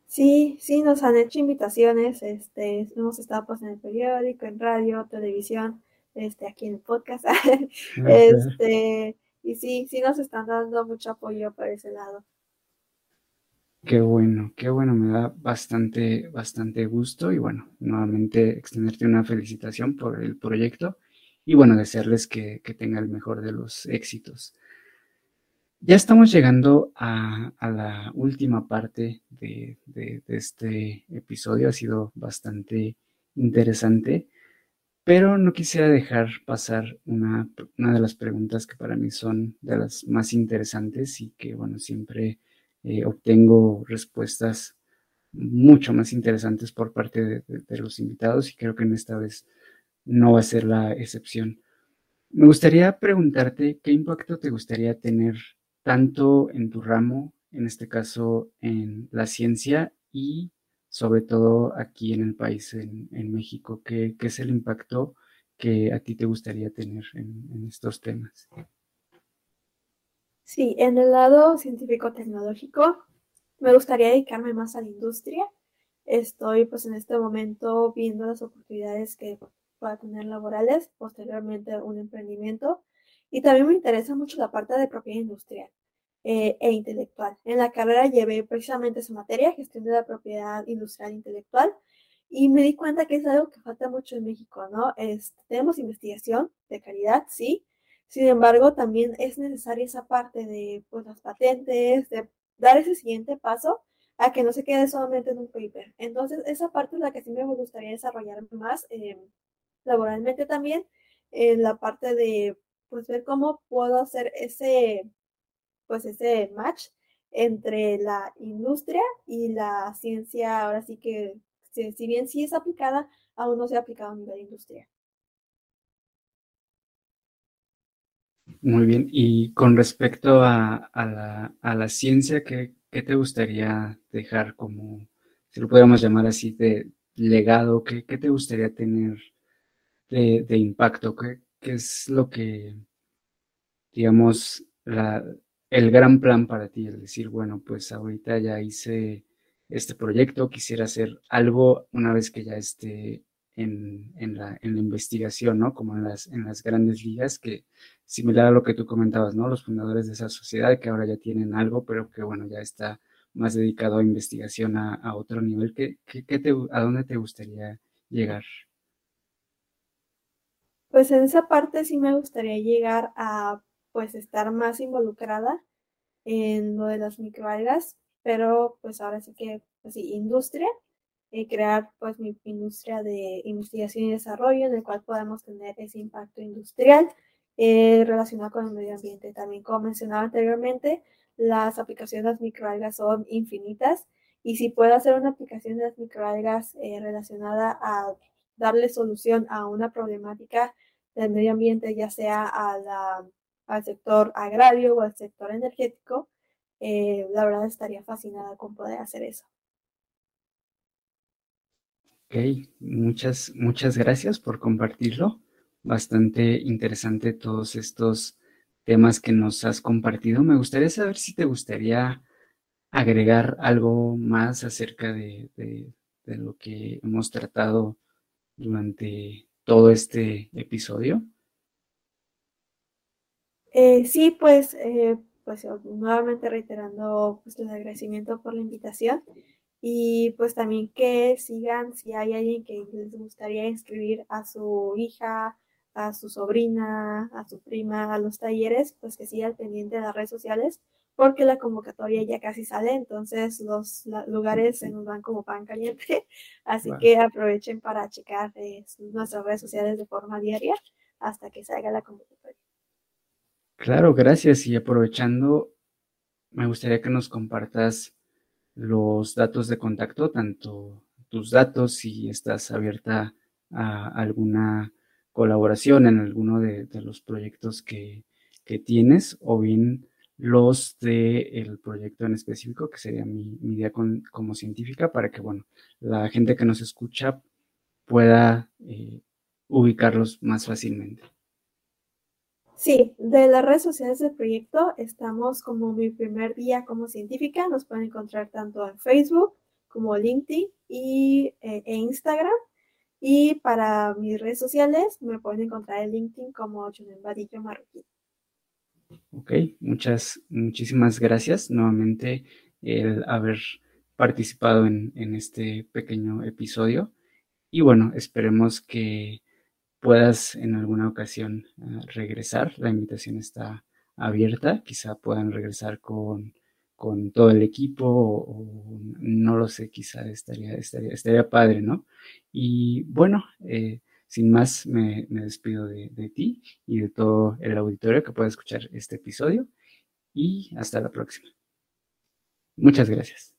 Sí, sí, nos han hecho invitaciones, este, hemos estado pues en el periódico, en radio, televisión, este, aquí en el podcast, este, y sí, sí nos están dando mucho apoyo por ese lado. Qué bueno, qué bueno, me da bastante, bastante gusto y bueno, nuevamente extenderte una felicitación por el proyecto y bueno, desearles que, que tenga el mejor de los éxitos. Ya estamos llegando a, la última parte de, de, este episodio, ha sido bastante interesante, pero no quisiera dejar pasar una, una de las preguntas que para mí son de las más interesantes y que bueno, siempre eh, obtengo respuestas mucho más interesantes por parte de, los invitados y creo que en esta vez no va a ser la excepción. Me gustaría preguntarte qué impacto te gustaría tener tanto en tu ramo, en este caso en la ciencia y sobre todo aquí en el país, en, México. ¿Qué, es el impacto que a ti te gustaría tener en estos temas? Sí, en el lado científico-tecnológico me gustaría dedicarme más a la industria. Estoy pues en este momento viendo las oportunidades que pueda tener laborales, posteriormente un emprendimiento. Y también me interesa mucho la parte de propiedad industrial eh, e intelectual. En la carrera llevé precisamente esa materia, gestión de la propiedad industrial e intelectual, y me di cuenta que es algo que falta mucho en México, ¿no? tenemos investigación de calidad, sí, sin embargo, también es necesaria esa parte de pues, las patentes, de dar ese siguiente paso a que no se quede solamente en un paper. Entonces, esa parte es la que sí me gustaría desarrollar más eh, laboralmente también, en la parte de pues ver cómo puedo hacer ese pues ese match entre la industria y la ciencia, ahora sí que si bien sí es aplicada, aún no se ha aplicado a nivel industrial. Muy bien, y con respecto a, la, ciencia, ¿qué, te gustaría dejar como, si lo podemos llamar así, de legado? ¿Qué, te gustaría tener de, impacto? ¿Qué, es lo que, digamos, el gran plan para ti? Es decir, bueno, pues ahorita ya hice este proyecto, quisiera hacer algo una vez que ya esté en, la, investigación, ¿no? Como en las, en las grandes ligas, que similar a lo que tú comentabas, ¿no? Los fundadores de esa sociedad que ahora ya tienen algo, pero que bueno, ya está más dedicado a investigación a, otro nivel. ¿Qué, te, ¿A dónde te gustaría llegar? Pues en esa parte sí me gustaría llegar a pues estar más involucrada en lo de las microalgas, pero pues ahora sí que, pues sí, industria, eh, crear pues mi industria de investigación y desarrollo en el cual podamos tener ese impacto industrial eh, relacionado con el medio ambiente. También, como mencionaba anteriormente, las aplicaciones de las microalgas son infinitas y si puedo hacer una aplicación de las microalgas eh, relacionada a darle solución a una problemática del medio ambiente, ya sea al sector agrario o al sector energético, la verdad estaría fascinada con poder hacer eso. Ok, muchas, muchas gracias por compartirlo. Bastante interesante todos estos temas que nos has compartido. Me gustaría saber si te gustaría agregar algo más acerca de, lo que hemos tratado durante todo este episodio. Eh, sí, pues, eh, pues nuevamente reiterando pues, el agradecimiento por la invitación. Y pues también que sigan si hay alguien que les gustaría inscribir a su hija, a su sobrina, a su prima, a los talleres, pues que siga al pendiente de las redes sociales, porque la convocatoria ya casi sale, entonces los lugares se nos van como pan caliente, así que aprovechen para checar eh, nuestras redes sociales de forma diaria hasta que salga la convocatoria. Claro, gracias. Y aprovechando, me gustaría que nos compartas los datos de contacto, tanto tus datos si estás abierta a alguna colaboración en alguno de, los proyectos que, tienes o bien los del proyecto en específico, que sería mi, idea como científica, para que, bueno, la gente que nos escucha pueda eh, ubicarlos más fácilmente. Sí, de las redes sociales del proyecto estamos como mi primer día como científica. Nos pueden encontrar tanto en Facebook como LinkedIn y, eh, e Instagram. Y para mis redes sociales me pueden encontrar en LinkedIn como Junen Vadillo Marroquín. Ok, muchas, muchísimas gracias nuevamente el haber participado en, en este pequeño episodio. Y bueno, esperemos que puedas en alguna ocasión eh, regresar. La invitación está abierta. Quizá puedan regresar con, todo el equipo o, no lo sé, quizá estaría, estaría, estaría padre, ¿no? Y bueno, eh, sin más me, despido de, de, ti y de todo el auditorio que pueda escuchar este episodio y hasta la próxima. Muchas gracias.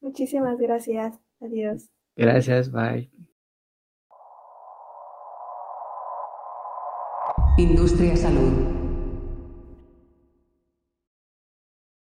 Muchísimas gracias. Adiós. Gracias, bye. Industria Salud.